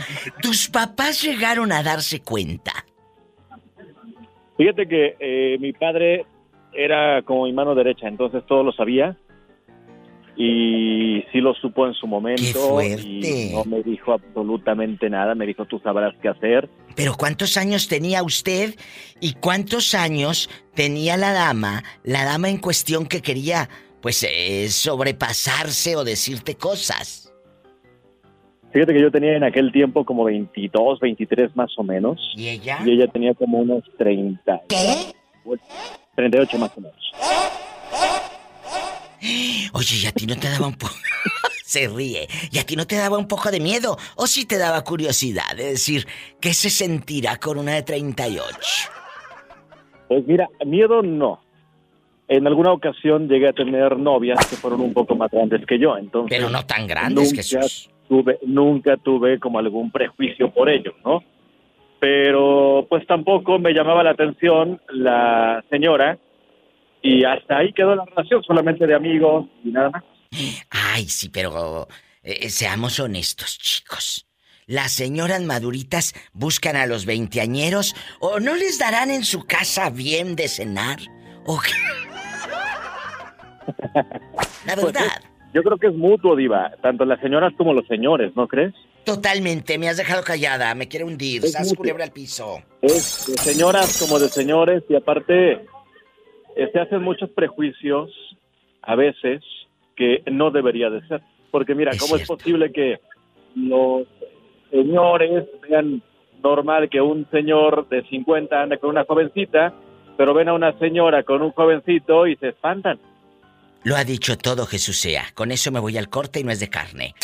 ¿Tus papás llegaron a darse cuenta? Fíjate que eh, mi padre era como mi mano derecha, entonces todo lo sabía. Y sí lo supo en su momento. ¡Qué fuerte! Y no me dijo absolutamente nada. Me dijo, tú sabrás qué hacer. Pero ¿cuántos años tenía usted y cuántos años tenía la dama, la dama en cuestión que quería, pues, eh, sobrepasarse o decirte cosas? Fíjate que yo tenía en aquel tiempo como 22, 23 más o menos. ¿Y ella? Y ella tenía como unos 30. ¿Qué? 38 más o menos. Oye, ¿y a ti no te daba un poco... Se ríe. ¿Y a ti no te daba un poco de miedo? ¿O sí te daba curiosidad de decir qué se sentirá con una de 38? Pues mira, miedo no. En alguna ocasión llegué a tener novias que fueron un poco más grandes que yo, entonces... Pero no tan grandes, nunca Jesús. Tuve, nunca tuve como algún prejuicio por ello, ¿no? Pero pues tampoco me llamaba la atención la señora y hasta ahí quedó la relación, solamente de amigos y nada más. Ay, sí, pero eh, seamos honestos, chicos. ¿Las señoras maduritas buscan a los veinteañeros o no les darán en su casa bien de cenar? ¿O qué? La Pues, verdad. yo creo que es mutuo, Diva, tanto las señoras como los señores, ¿no crees? Totalmente, me has dejado callada, me quiere hundir, Es sas mutuo. culebra al piso. Es de señoras como de señores y aparte eh, se hacen muchos prejuicios a veces que no debería de ser. Porque mira, ¿cómo es posible que los señores vean normal que un señor de 50 ande con una jovencita, pero ven a una señora con un jovencito y se espantan? Lo ha dicho todo Jesús sea. Con eso me voy al corte y no es de carne.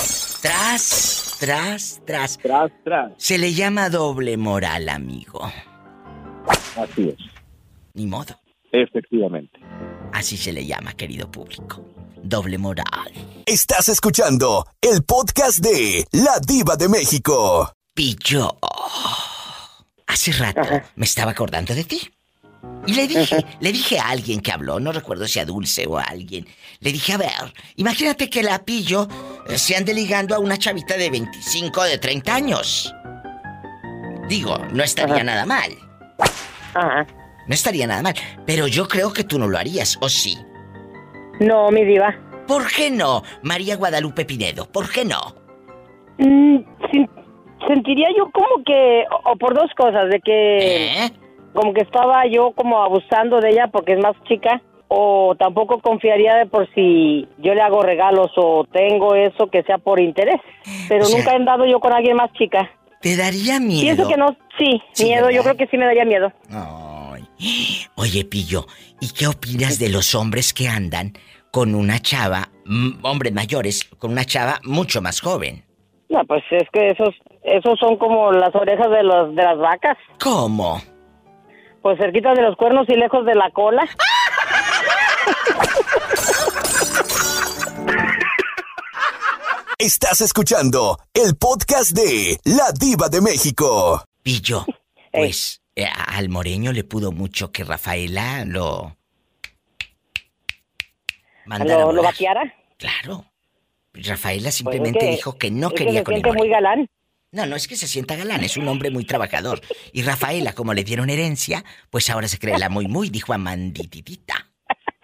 Tras, tras, tras. Tras, tras. Se le llama doble moral, amigo. Así es. Ni modo. Efectivamente. Así se le llama, querido público. Doble moral. Estás escuchando el podcast de La Diva de México. Pillo. Hace rato me estaba acordando de ti. Y le dije, le dije a alguien que habló, no recuerdo si a Dulce o a alguien, le dije, a ver, imagínate que la pillo eh, se ande ligando a una chavita de 25 o de 30 años. Digo, no estaría nada mal. No estaría nada mal. Pero yo creo que tú no lo harías, ¿o sí? No, mi diva. ¿Por qué no, María Guadalupe Pinedo? ¿Por qué no? Mm, sentiría yo como que, o, o por dos cosas, de que como que estaba yo como abusando de ella porque es más chica, o tampoco confiaría de por si yo le hago regalos o tengo eso que sea por interés. Pero O sea, nunca he andado yo con alguien más chica. ¿Te daría miedo? Pienso que no, sí, Sí, miedo, yo creo que sí me daría miedo. Oye, Pillo, ¿y qué opinas de los hombres que andan con una chava, hombres mayores, con una chava mucho más joven? No, pues es que esos, esos son como las orejas de, los, de las vacas. ¿Cómo? Pues cerquita de los cuernos y lejos de la cola. Estás escuchando el podcast de La Diva de México. Pillo, Pues eh, al moreño le pudo mucho que Rafaela lo... mandara a ¿Lo, lo vaqueara? Claro. Rafaela Pues simplemente es que- dijo que no es que quería se con el siente muy galán. No, no es que se sienta galán, es un hombre muy trabajador. Y Rafaela, como le dieron herencia, pues ahora se cree la muy muy, dijo Amandititita.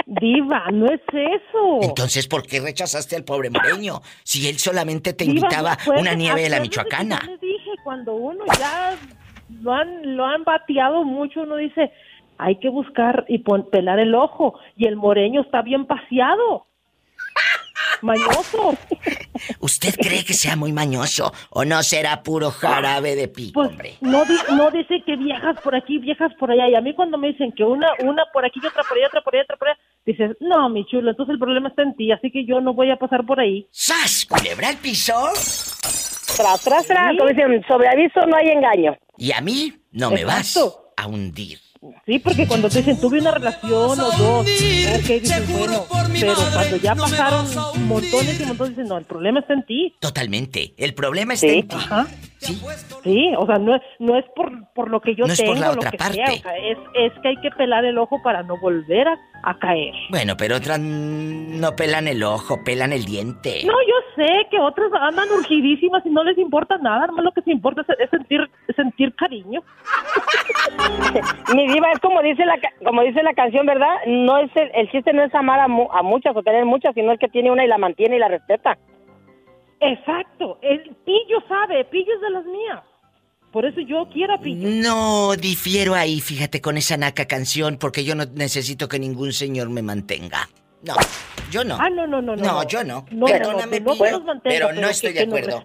Diva, no es eso. Entonces, ¿por qué rechazaste al pobre moreño? Si él solamente te Diva, invitaba una nieve de la Michoacana. yo dije, cuando uno ya lo han, lo han bateado mucho, uno dice, hay que buscar y pon- pelar el ojo. Y el moreño está bien paseado. Mañoso. ¿Usted cree que sea muy mañoso o no será puro jarabe de pico, Pues hombre? no, di- no dice que viajas por aquí, viajas por allá. Y a mí cuando me dicen que una, una por aquí y otra por allá, otra por allá, otra por allá, dices, no, mi chulo, entonces el problema está en ti, así que yo no voy a pasar por ahí. ¡Sas! ¿Culebra el piso? Tras, tras, tras, como dicen, sobre aviso no hay engaño. Y a mí no me Exacto. vas a hundir. Sí, porque cuando te dicen tuve una relación o dos, ok, dices, bueno, pero cuando ya pasaron montones y montones, dicen, no, el problema está en ti. Totalmente. El problema está Sí, en ti. ajá. Sí, o sea, no es, no es por, por lo que yo No es tengo, por la lo otra que parte. sea, o sea, es, es que hay que pelar el ojo para no volver a, a caer. Bueno, pero otras no pelan el ojo, pelan el diente. No, yo sé que otras andan urgidísimas y no les importa nada, nomás lo que se importa es, es sentir, sentir cariño. Mi diva es como dice la ca- como dice la canción, ¿verdad? No es el, el chiste no es amar a, mu- a muchas o tener muchas, sino el que tiene una y la mantiene y la respeta. Exacto, el pillo sabe, pillo es de las mías. Por eso yo quiero a pillo. No difiero ahí, fíjate, con esa naca canción, porque yo no necesito que ningún señor me mantenga. No, yo no. Ah, no, no, no, no. No, yo no. No, Perdóname, no, Pillo, mantenga, pero pero no estoy de acuerdo.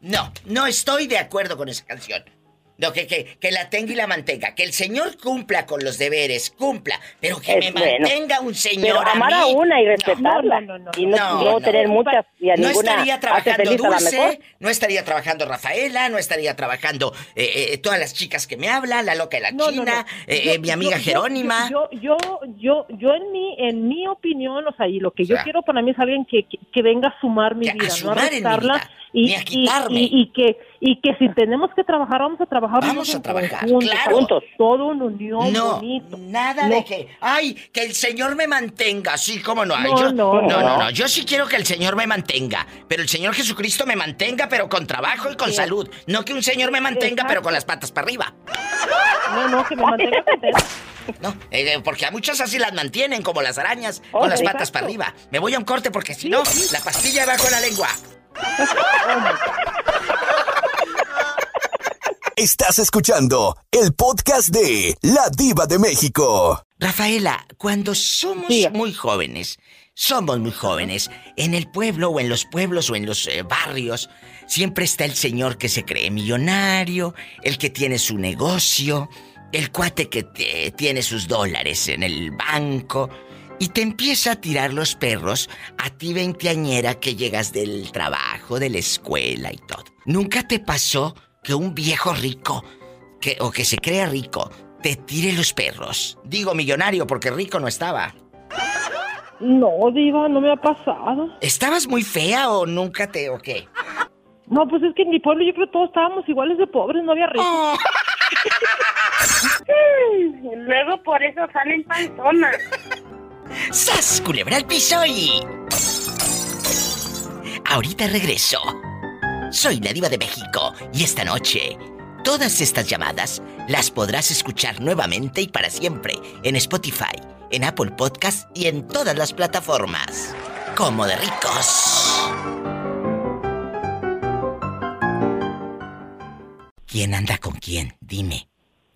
No, no estoy de acuerdo con esa canción. No, que, que, que la tenga y la mantenga. Que el señor cumpla con los deberes, cumpla. Pero que Es me bueno. mantenga un señor Pero amar a mí. una y respetarla. y no, no tener muchas y a No ninguna estaría trabajando Dulce, no estaría trabajando Rafaela, no estaría trabajando eh, eh, todas las chicas que me hablan, la loca de la No, no, China, no. eh, Yo- eh, mi amiga yo- Jerónima. Yo, yo, yo, yo en mi, en mi opinión, o sea, y lo que O sea, yo quiero para mí es alguien que, que, que venga a sumar mi que a vida, no a sumar en mi restarla. vida, y, a quitarme. Y, y que, y que si tenemos que trabajar, vamos a trabajar. Vamos juntos a trabajar, conjunto, claro. juntos. Todo una unión No, bonito. nada No. de que, ay, que el Señor me mantenga, sí, cómo no. No, yo, no, no, no, no. yo sí quiero que el Señor me mantenga, pero el Señor Jesucristo me mantenga, pero con trabajo y con Sí. salud. No que un Señor me mantenga, Exacto. pero con las patas para arriba. No, no, que me mantenga. No, eh, porque a muchas así las mantienen, como las arañas, Oh, con las exacto. patas para arriba. Me voy a un corte porque si no, la pastilla va con la lengua. Estás escuchando el podcast de La Diva de México. Rafaela, cuando somos muy jóvenes, somos muy jóvenes, en el pueblo o en los pueblos o en los eh, barrios, siempre está el señor que se cree millonario, el que tiene su negocio, el cuate que te- tiene sus dólares en el banco. Y te empieza a tirar los perros a ti veinteañera que llegas del trabajo, de la escuela y todo. ¿Nunca te pasó que un viejo rico, que, o que se crea rico, te tire los perros? Digo millonario porque rico no estaba. No, Diva, no me ha pasado. ¿Estabas muy fea o nunca te o qué? No, pues es que en mi pueblo yo creo que todos estábamos iguales de pobres, no había ricos. Oh. Luego por eso salen panzonas. ¡Sas! Culebra al. Ahorita regreso. Soy la diva de México y esta noche todas estas llamadas las podrás escuchar nuevamente y para siempre en Spotify, en Apple Podcast y en todas las plataformas. Como de ricos. ¿Quién anda con quién? Dime.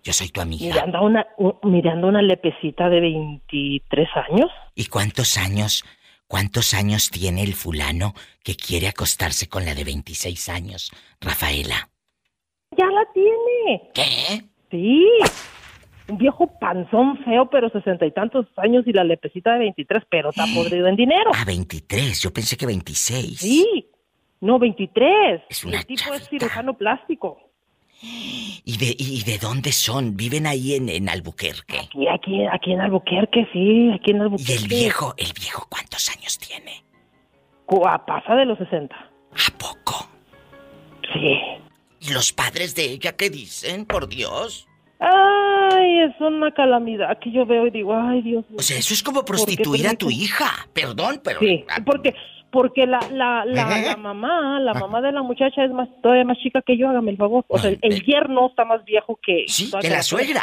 Yo soy tu amiga. Mirando a una, u- mirando una lepecita de 23 años. ¿Y cuántos años, cuántos años tiene el fulano que quiere acostarse con la de 26 años, Rafaela? Ya la tiene. ¿Qué? Sí. Un viejo panzón feo, pero sesenta y tantos años y la lepecita de 23, pero está podrido en dinero. Ah, 23, yo pensé que 26. Sí. No, 23. Es una El tipo es cirujano plástico. ¿Y de, y de dónde son? ¿Viven ahí en, en Albuquerque? Y aquí, aquí en Albuquerque, sí, aquí en ¿Y Albuquerque. el viejo, el viejo cuántos años tiene? Cua- pasa de los 60. ¿A poco? Sí. ¿Y los padres de ella qué dicen? Por Dios. Ay, es una calamidad que yo veo y digo, ay, Dios mío. O sea, eso es como ¿Por qué prostituir a tu hija. Perdón, pero... Sí, porque porque la, la, la, la mamá, la mamá de la muchacha es más todavía más chica que yo, hágame el favor. O sea, el, el yerno está más viejo que... Sí, que la suegra.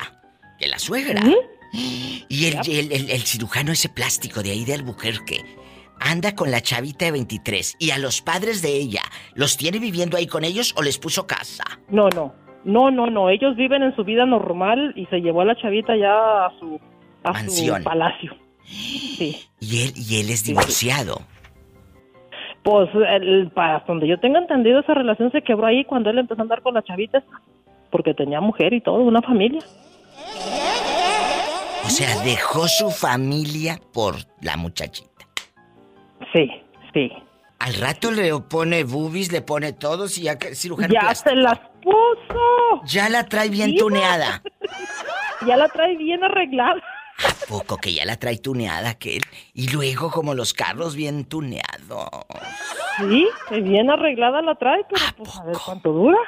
Que la suegra. Y el, el- el- el cirujano ese plástico de ahí de Albuquerque anda con la chavita de 23 y a los padres de ella, ¿los tiene viviendo ahí con ellos o les puso casa? No, no, no, no, no. Ellos viven en su vida normal y se llevó a la chavita ya a su, a Mansión. su palacio. Sí. Y él, y él es divorciado. Pues el, para donde yo tengo entendido esa relación se quebró ahí cuando él empezó a andar con la chavita porque tenía mujer y todo, una familia. O sea, dejó su familia por la muchachita. Sí, sí. Al rato le pone boobies, le pone todos y ya que cirujano Ya plástico. se las puso. Ya la trae bien Sí, tuneada. Ya la trae bien arreglada. Poco que ya la trae tuneada aquel. Y luego como los carros bien tuneados. Sí, bien arreglada la trae, pero pues a ver cuánto dura.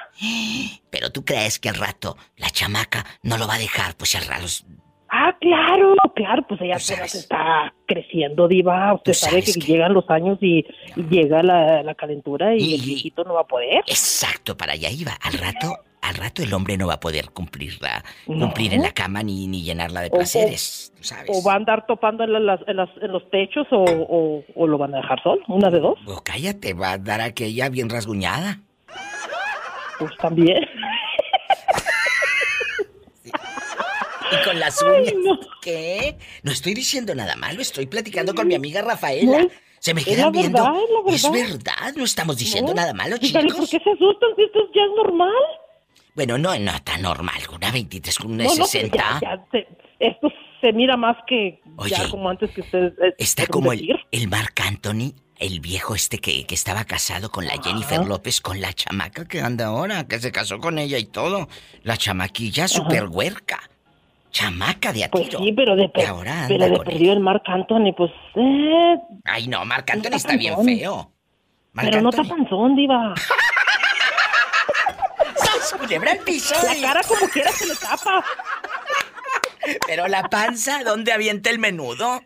Pero tú crees que al rato la chamaca no lo va a dejar, pues al rato. Ah, claro, claro, pues ella apenas está creciendo, diva. Usted sabe que, llegan los años y, y llega la, la calentura y, el viejito no va a poder. Exacto, para allá iba. Al rato, al rato el hombre no va a poder cumplirla, No. cumplir en la cama ni, ni llenarla de O- o- placeres. tú sabes. O va a andar topando en, las- en las- en los techos o, o- o lo van a dejar sol, una de dos. O cállate, va a dar aquella bien rasguñada. Pues también. Y con las uñas. ¿Qué? No estoy diciendo nada malo, estoy platicando con mi amiga Rafaela. No, Se me es quedan la viendo. verdad, es la verdad. verdad, no estamos diciendo No. nada malo, chicos. ¿por qué se asustan si esto ya es normal? Bueno, no, no tan normal. Una 23 con una No, no, pero 60. ya- ya esto se mira más que Oye, ya como antes que ustedes... eh, Está como el, el Marc Anthony, el viejo este que, que estaba casado con la Jennifer López, con la chamaca que anda ahora, que se casó con ella y todo. La chamaquilla super huerca. Chamaca de a Pues sí, pero de, ahora pero de con perdido el Marc Anthony, pues... Eh, Ay, no, Marc Anthony No está está bien feo. Marc pero no está panzón, diva. ¡Sas, culebra al piso! La cara como quiera se le tapa. Pero la panza, ¿dónde avienta el menudo?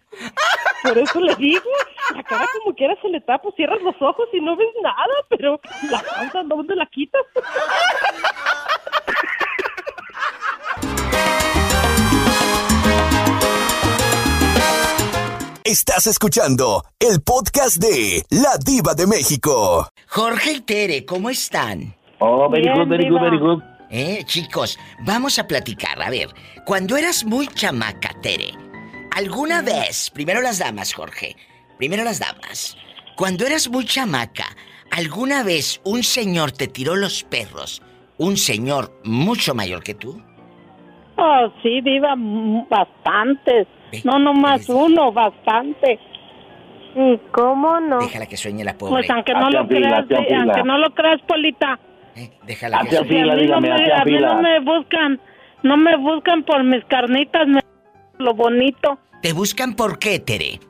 Por eso le digo, la cara como quiera se le tapa, cierras los ojos y no ves nada, pero la panza, ¿dónde la quitas? Estás escuchando el podcast de La Diva de México. Jorge y Tere, ¿cómo están? Oh, very good, very good, very good. Eh, chicos, vamos a platicar. A ver, cuando eras muy chamaca, Tere, ¿alguna vez, primero las damas, Jorge, primero las damas, cuando eras muy chamaca, ¿alguna vez un señor te tiró los perros? Un señor mucho mayor que tú. Oh, sí, viva bastantes. No, no más uno, bastante. Sí, ¿cómo no? Déjala que sueñe la pobre. Pues aunque no lo creas, sí, aunque no lo creas, Polita. Déjala que Sí, a sueñe. mí, no me, a mí no me buscan, no me buscan por mis carnitas, me lo bonito. ¿Te buscan por qué, Tere?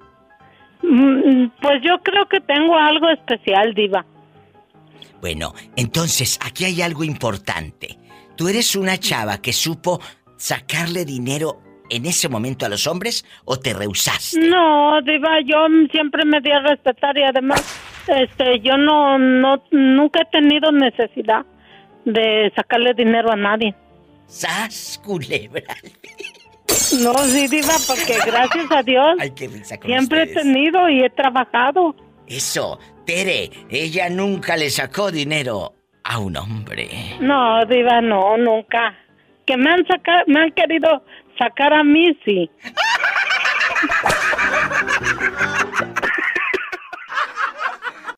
Mm, Pues yo creo que tengo algo especial, diva. Bueno, entonces aquí hay algo importante. Tú eres una chava que supo sacarle dinero en ese momento a los hombres o te rehusaste. No, diva, yo siempre me di a respetar y además, este, yo no, no, nunca he tenido necesidad de sacarle dinero a nadie. ¡Sas, culebra! No, sí, diva, porque gracias a Dios Ay, qué risa con siempre ustedes. he tenido y he trabajado. Eso, Tere, ella nunca le sacó dinero a un hombre. No, diva, no, nunca. Que me han sacado, me han querido sacar a mí, sí.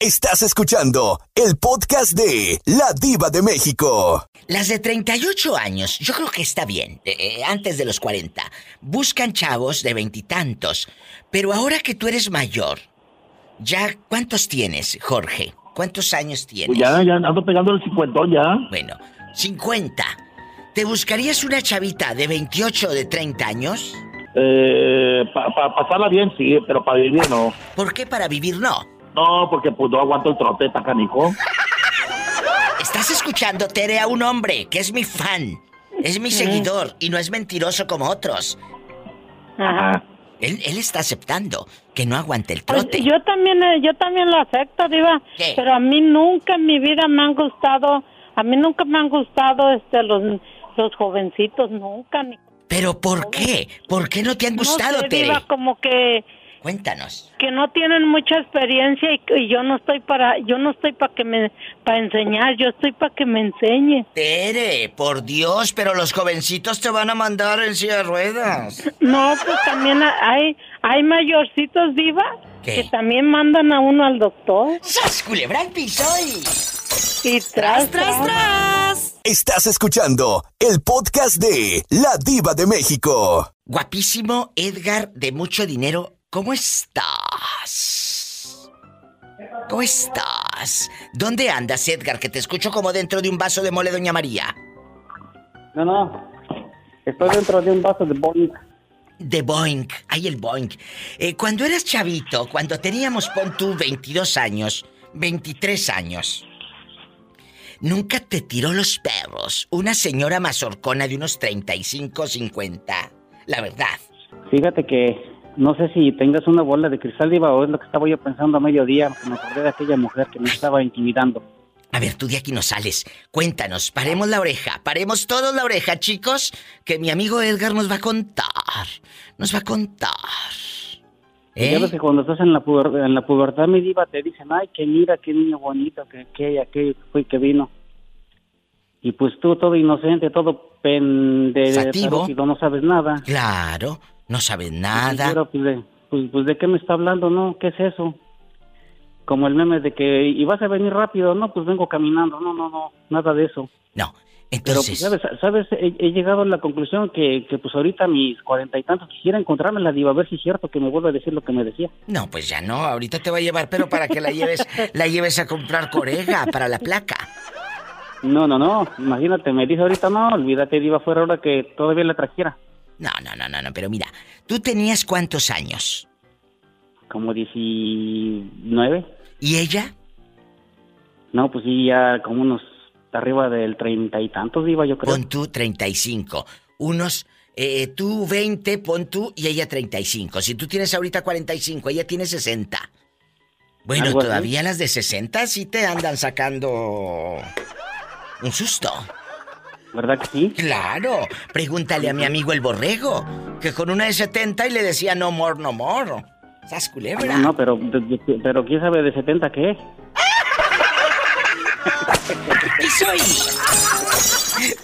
Estás escuchando el podcast de La Diva de México. Las de 38 años, yo creo que está bien, eh, eh, antes de los 40. Buscan chavos de veintitantos. Pero ahora que tú eres mayor, ya, ¿cuántos tienes, Jorge? ¿Cuántos años tienes? Pues ya, ya ando pegando el cincuentón ya. Bueno, 50. ¿Te buscarías una chavita de 28 o de 30 años? Eh, para pasarla bien, sí, pero para vivir no. ¿Por qué para vivir no? No, porque pues no aguanto el trote, está canijo. Estás escuchando, Tere, a un hombre que es mi fan. Es mi seguidor y no es mentiroso como otros. Ajá. Él, él está aceptando que no aguante el Pues trote. yo también, eh, yo también lo acepto, Diva. ¿Qué? Pero a mí nunca en mi vida me han gustado, a mí nunca me han gustado este los, los jovencitos, nunca. Ni, ¿Pero por qué? ¿Por qué no te han gustado, no sé, Tere? Diva, como que Cuéntanos. que no tienen mucha experiencia y, y yo no estoy para, yo no estoy para que me, para enseñar, yo estoy para que me enseñe. Tere, por Dios, pero los jovencitos te van a mandar en silla de ruedas. No, pues también hay, hay mayorcitos, Diva, ¿Qué? que también mandan a uno al doctor. ¡Sas, culebra al piso y... Y tras, tras, tras. Estás escuchando el podcast de La Diva de México. Guapísimo Edgar de mucho dinero, ¿cómo estás? ¿Cómo estás? ¿Dónde andas, Edgar? Que te escucho como dentro de un vaso de mole, Doña María. No, no. Estoy dentro de un vaso de Boeing. De Boink, hay el Boink. Eh, cuando eras chavito, cuando teníamos, pon tú, 22 años, 23 años, nunca te tiró los perros una señora mazorcona de unos 35, 50. La verdad. Fíjate que no sé si tengas una bola de cristal, Diva, o es lo que estaba yo pensando a mediodía. que Me acordé de aquella mujer que me estaba intimidando. A ver, tú de aquí no sales. Cuéntanos, paremos la oreja, paremos todos la oreja, chicos, que mi amigo Edgar nos va a contar. Nos va a contar. Y ¿Eh? Ya ves que cuando estás en la, puber- en la pubertad, mi diva, te dicen, ay, que mira, qué niño bonito, que, que aquel fue que vino. Y pues tú, todo inocente, todo pendejo, no sabes nada. Claro, no sabes nada. ahora, pues, de, pues, pues, ¿de qué me está hablando? No, ¿qué es eso? Como el meme de que, ¿y vas a venir rápido? No, pues vengo caminando. No, no, no, nada de eso. No, Pero, pues, ¿sabes? ¿sabes? He, he llegado a la conclusión que, que, pues, ahorita mis cuarenta y tantos quisiera encontrarme la diva, a ver si es cierto que me vuelve a decir lo que me decía. No, pues ya no, ahorita te va a llevar, pero para que la lleves, la lleves a comprar corega para la placa. No, no, no, imagínate, me dice ahorita, no, olvídate, diva, fuera ahora que todavía la trajera. No, no, no, no, no, pero mira, ¿tú tenías cuántos años? Como 19. ¿Y ella? No, pues sí, ya como unos arriba del treinta y tantos, diva, yo creo. Pon tú 35. Unos, eh, tú 20, pon tú y ella 35. Si tú tienes ahorita 45, ella tiene 60. Bueno, así. todavía las de 60 sí te andan sacando un susto. ¿Verdad que sí? Claro. Pregúntale a mi amigo el borrego, que con una de 70 y le decía no more, no more. ¿Sas culebra? No, pero, de- de- pero quién sabe de 70 qué. ¿Y soy?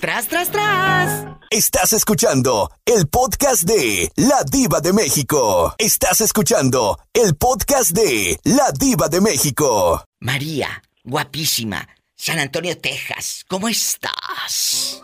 Tras, tras, tras. Estás escuchando el podcast de La Diva de México. Estás escuchando el podcast de La Diva de México. María, guapísima, San Antonio, Texas, ¿cómo estás?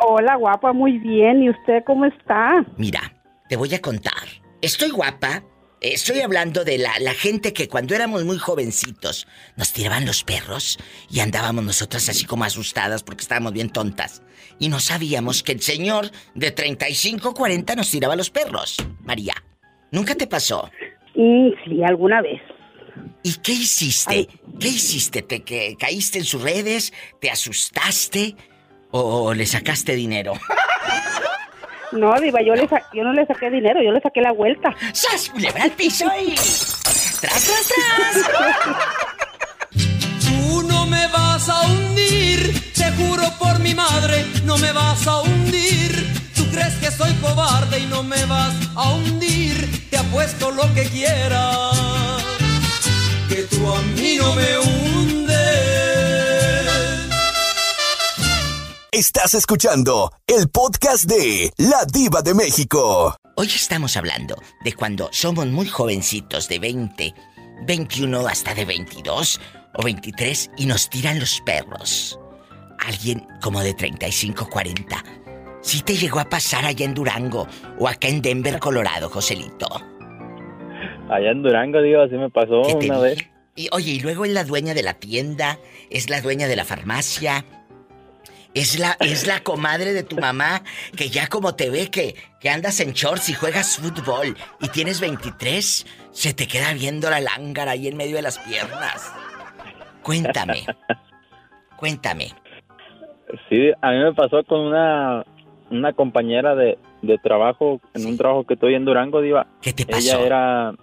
Hola, guapa, muy bien. ¿Y usted cómo está? Mira, te voy a contar. Estoy guapa. Estoy hablando de la, la gente que cuando éramos muy jovencitos nos tiraban los perros y andábamos nosotras así como asustadas porque estábamos bien tontas. Y no sabíamos que el señor de 35, 40 nos tiraba los perros. María, ¿nunca te pasó? Mm, sí, alguna vez. ¿Y qué hiciste? ¿Qué hiciste? ¿Te que caíste en sus redes? ¿Te asustaste? ¿O le sacaste dinero? No, Diva, yo, le sa- yo no le saqué dinero, yo le saqué la vuelta. ¡Sas! ¡Culebra al piso y... ¡Tras, tras, tras! Tú no me vas a hundir, te juro por mi madre, no me vas a hundir. Tú crees que soy cobarde y no me vas a hundir, te apuesto lo que quieras, que tú a mí no me hundes. Estás escuchando el podcast de La Diva de México. Hoy estamos hablando de cuando somos muy jovencitos, de 20, 21 hasta de 22 o 23 y nos tiran los perros. Alguien como de 35, 40. ¿Sí te llegó a pasar allá en Durango o acá en Denver, Colorado, Joselito? Allá en Durango, digo, así me pasó ¿Qué te una vez. Y oye, y luego es la dueña de la tienda, es la dueña de la farmacia, es la, es la comadre de tu mamá, que ya como te ve que, que andas en shorts y juegas fútbol y tienes 23, se te queda viendo la lángara ahí en medio de las piernas. Cuéntame, cuéntame. Sí, a mí me pasó con una una compañera de, de trabajo, en un trabajo que estoy en Durango, Diva. ¿Qué te Ella pasó? era,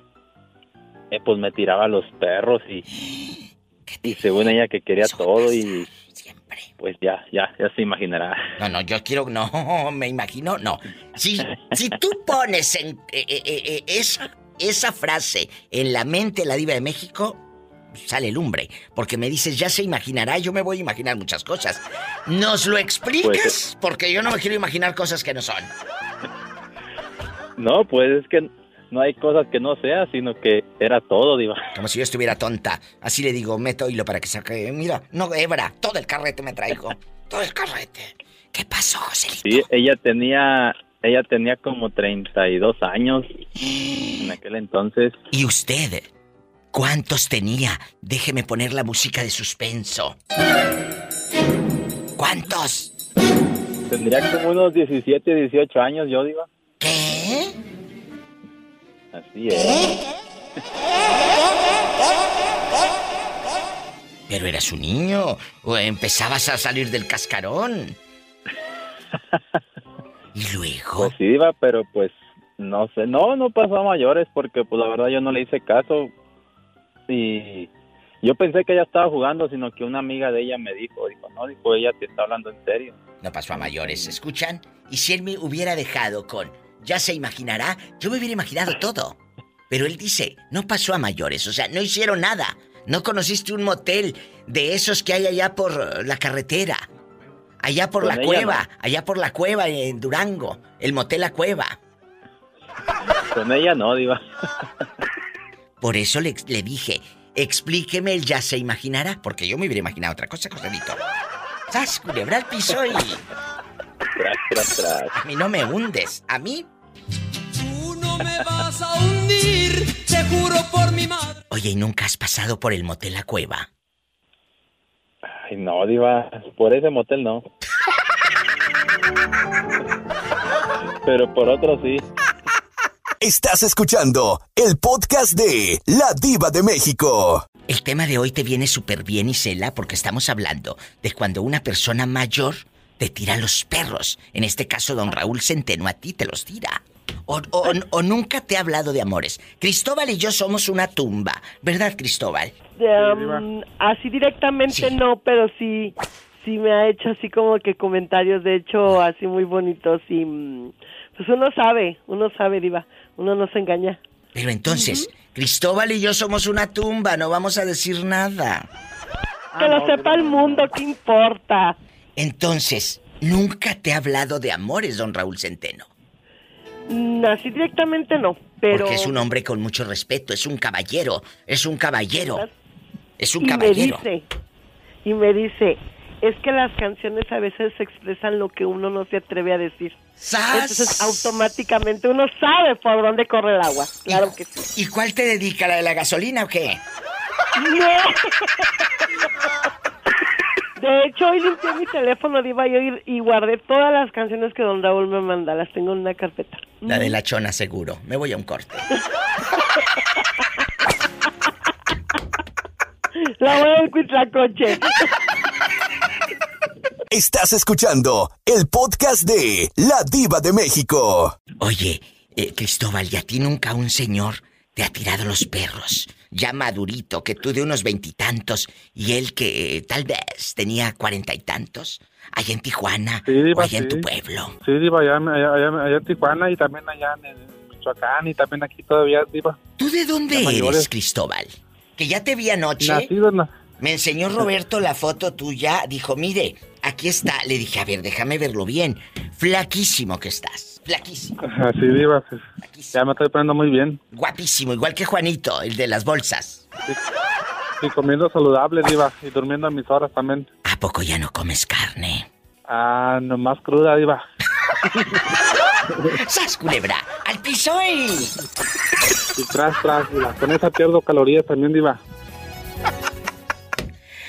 eh, pues me tiraba a los perros y, y según ella que quería todo y pues ya, ya, ya se imaginará. No, no, yo quiero, no, me imagino, no. Si, si tú pones en, eh, eh, eh, esa, esa frase en la mente de la diva de México, sale lumbre. Porque me dices, ya se imaginará, yo me voy a imaginar muchas cosas. ¿Nos lo explicas? Pues, Porque yo no me quiero imaginar cosas que no son. No, pues es que no hay cosas que no sea, sino que era todo, Diva. Como si yo estuviera tonta. Así le digo, meto hilo para que saque. Mira, no hebra, todo el carrete me traigo. Todo el carrete. ¿Qué pasó, Joselito? Sí, ella tenía, ella tenía como 32 años en aquel entonces. ¿Y usted? ¿Cuántos tenía? Déjeme poner la música de suspenso. ¿Cuántos? Tendría como unos 17, 18 años, yo, Diva. ¿Qué? Así es. Pero eras un niño o empezabas a salir del cascarón. ¿Y luego? Pues sí, Diva, pero pues no sé. No, no pasó a mayores porque pues la verdad yo no le hice caso. Y yo pensé que ella estaba jugando, sino que una amiga de ella me dijo, dijo, no, dijo, ella te está hablando en serio. No pasó a mayores, ¿escuchan? Y si él me hubiera dejado con, ya se imaginará, yo me hubiera imaginado todo. Pero él dice, no pasó a mayores, o sea, no hicieron nada. No conociste un motel de esos que hay allá por la carretera. Allá por la cueva, allá por la cueva en Durango, el motel La Cueva. Con ella no, Diva. Por eso le, le dije, explíqueme el ya se imaginará, porque yo me hubiera imaginado otra cosa, Joselito. ¡Sas, culebra al piso y... Tras, tras, tras. A mí no me hundes, a mí... No me vas a hundir, te juro por mi madre. Oye, ¿y nunca has pasado por el motel La Cueva? Ay, no, Diva, por ese motel no. Pero por otro sí. Estás escuchando el podcast de La Diva de México. El tema de hoy te viene súper bien, Isela, porque estamos hablando de cuando una persona mayor te tira los perros. En este caso, don Raúl Centeno a ti te los tira. O, o- o nunca te ha hablado de amores. Cristóbal y yo somos una tumba, ¿verdad, Cristóbal? Um, así directamente no, pero sí, sí me ha hecho así como que comentarios, de hecho, así muy bonitos y mm, pues uno sabe, uno sabe, diva, uno no se engaña. Pero entonces, Cristóbal y yo somos una tumba, no vamos a decir nada. Que lo sepa el mundo, ¿qué importa? Entonces, nunca te ha hablado de amores, don Raúl Centeno. Mm, Así directamente no, pero... Porque es un hombre con mucho respeto, es un caballero, es un caballero. Es un y me caballero. dice, y me dice, es que las canciones a veces expresan lo que uno no se atreve a decir. Entonces automáticamente uno sabe por dónde corre el agua. Claro que sí. ¿Y cuál te dedica, la de la gasolina o qué? De hecho, hoy limpié mi teléfono, Diva, y, hoy- y guardé todas las canciones que don Raúl me manda. Las tengo en una carpeta. La de la chona, seguro. Me voy a un corte. La voy al cuitlacoche. Estás escuchando el podcast de La Diva de México. Oye, eh, Cristóbal, ¿y a ti nunca un señor te ha tirado los perros? Ya madurito, que tú de unos veintitantos y él que eh, tal vez tenía cuarenta y tantos. Allá en Tijuana Sí, o allá en tu pueblo. Sí, Diva, allá, allá, allá- allá en Tijuana y también allá en, Michoacán y también aquí todavía, Diva. ¿Tú de dónde eres, mayores. Cristóbal? Que ya te vi anoche. Nacido en la- Me enseñó Roberto la foto tuya. Dijo, mire, aquí está. Le dije, a ver, déjame verlo bien. Flaquísimo que estás. Flaquísimo. Así, Diva, pues, ya me estoy poniendo muy bien. Guapísimo, igual que Juanito, el de las bolsas. Y comiendo saludable, Diva, y durmiendo a mis horas también. ¿A poco ya no comes carne? Ah, nomás cruda, Diva. ¡Sas, culebra! ¡Al piso y... Y tras, tras, Diva. Con esa pierdo calorías también, Diva.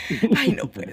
Ay, no puedo.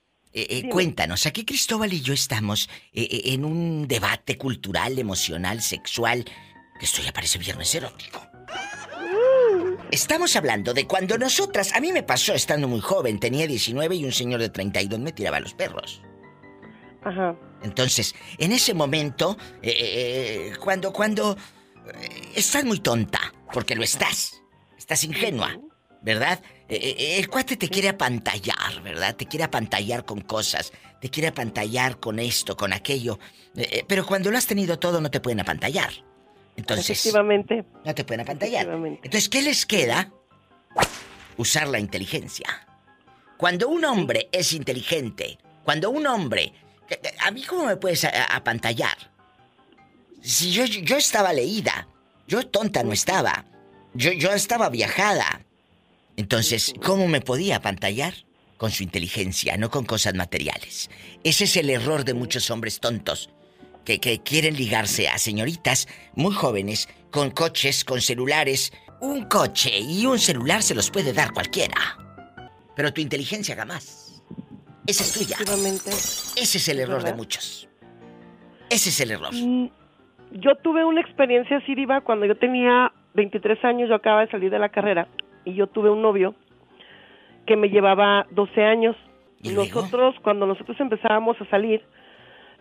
eh, cuéntanos, aquí Cristóbal y yo estamos eh, eh, en un debate cultural, emocional, sexual, esto ya parece viernes erótico. Estamos hablando de cuando nosotras, a mí me pasó estando muy joven, tenía 19 y un señor de 32 me tiraba a los perros. Ajá. Entonces, en ese momento, eh, eh, cuando, cuando eh, estás muy tonta, porque lo estás, estás ingenua, ¿verdad? Eh, eh, el cuate te quiere apantallar, ¿verdad? Te quiere apantallar con cosas, te quiere apantallar con esto, con aquello, eh, eh, pero cuando lo has tenido todo no te pueden apantallar. Entonces, Efectivamente. no te pueden apantallar. Entonces, ¿qué les queda? Usar la inteligencia. Cuando un hombre es inteligente, cuando un hombre... ¿A mí cómo me puedes apantallar? Si yo, yo estaba leída, yo tonta no estaba, yo, yo estaba viajada. Entonces, ¿cómo me podía apantallar? Con su inteligencia, no con cosas materiales. Ese es el error de muchos hombres tontos, que, que quieren ligarse a señoritas muy jóvenes, con coches, con celulares. Un coche y un celular se los puede dar cualquiera. Pero tu inteligencia jamás. Esa es tuya. Ese es el error de muchos. Ese es el error. Mm, Yo tuve una experiencia así, Diva, cuando yo tenía 23 años, yo acababa de salir de la carrera y yo tuve un novio que me llevaba 12 años. Y nosotros, cuando nosotros empezábamos a salir,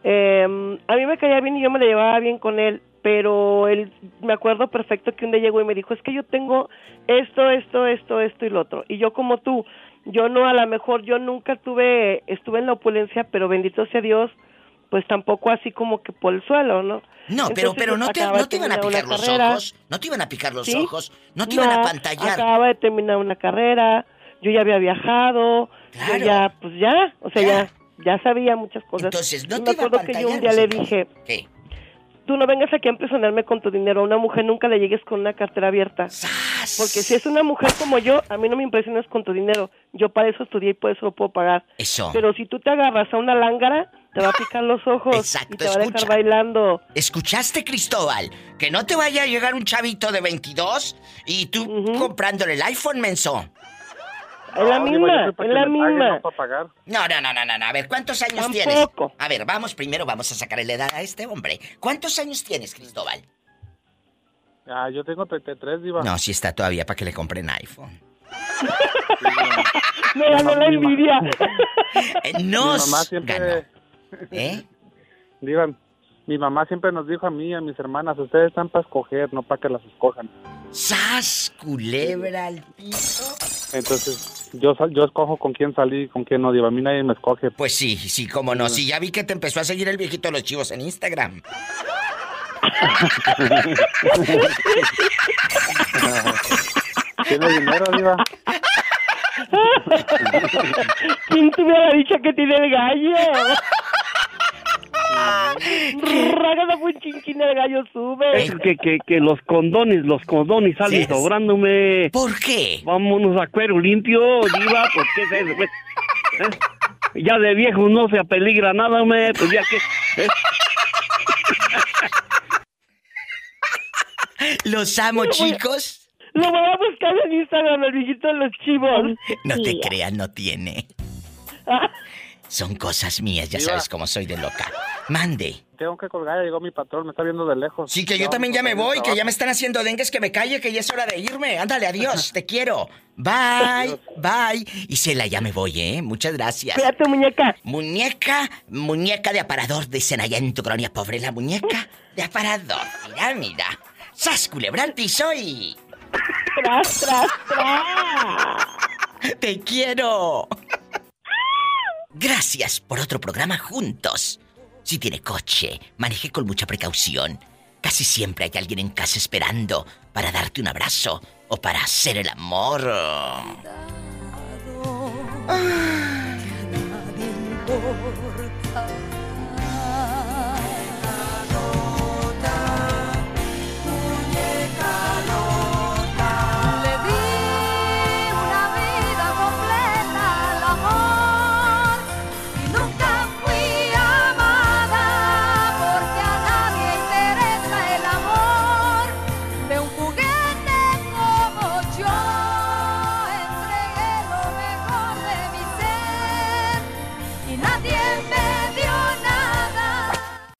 eh, a mí me caía bien y yo me la llevaba bien con él, pero él, me acuerdo perfecto que un día llegó y me dijo, es que yo tengo esto, esto, esto, esto y lo otro. Y yo como tú, yo no, a lo mejor yo nunca tuve, estuve en la opulencia, pero bendito sea Dios, pues tampoco así como que por el suelo, ¿no? No, pero, Entonces, pero no te, no te iban a picar los carrera. ojos. No te iban a picar los ¿Sí? ojos. No te iban a No, pantallar. Acababa de terminar una carrera, yo ya había viajado, yo ya, pues ya, o sea, ya, ya sabía muchas cosas. Entonces, no Y te me acuerdo que yo un día le dije, ¿Qué? tú no vengas aquí a impresionarme con tu dinero, a una mujer nunca le llegues con una cartera abierta. Porque si es una mujer como yo, a mí no me impresionas con tu dinero. Yo para eso estudié y por eso lo puedo pagar. Eso. Pero si tú te agarras a una lángara, te va a picar los ojos Exacto, y te va a dejar bailando. ¿Escuchaste, Cristóbal? Que no te vaya a llegar un chavito de 22 y tú comprándole el iPhone, menso. Es la misma, es la misma. No, no, no, no, no, no. A ver, ¿cuántos años Tampoco. tienes? A ver, vamos, primero vamos a sacarle la edad a este hombre. ¿Cuántos años tienes, Cristóbal? Ah, yo tengo 33, Diva. No, si está todavía para que le compren iPhone. Me ganó la envidia. Eh, nos mamá siempre... ganó. ¿Eh? Diva, mi mamá siempre nos dijo a mí y a mis hermanas, ustedes están para escoger, no para que las escojan. ¡Sas, culebra al piso! Entonces, yo sal- yo escojo con quién salir y con quién no, Diva. A mí nadie me escoge. Pues sí, sí, cómo no. Sí, ya vi que te empezó a seguir el viejito de los chivos en Instagram. Tiene dinero, Diva. ¿Quién te hubiera dicho que tiene el gallo? Un chinchín el gallo sube. Es que, que, que los condones, los condones salen Sí. sobrándome. ¿Por qué? Vámonos a cuero limpio, diva, porque es eso, pues. ¿Eh? Ya de viejo no se apeligra nada, me, pues ya que... ¿eh? Los amo, chicos. Lo voy a buscar en Instagram, el viejito de los chivos. No te creas, no tiene. Son cosas mías, ya sabes cómo soy de loca. Mande. Tengo que colgar, ya llegó mi patrón, me está viendo de lejos. Sí, que yo también ya me voy, que ya me están haciendo dengues, que me calle, que ya es hora de irme. Ándale, adiós, te quiero. Bye, bye. Y Cela, ya me voy, ¿eh? Muchas gracias. Cuídate, muñeca. Muñeca, muñeca de aparador, dicen allá en tu colonia pobre, la muñeca de aparador. Mira, mira. ¡Sas, culebra al piso y... Tras, tras, tras. ¡Te quiero! Gracias por otro programa juntos. Si tiene coche, maneje con mucha precaución. Casi siempre hay alguien en casa esperando para darte un abrazo o para hacer el amor. Le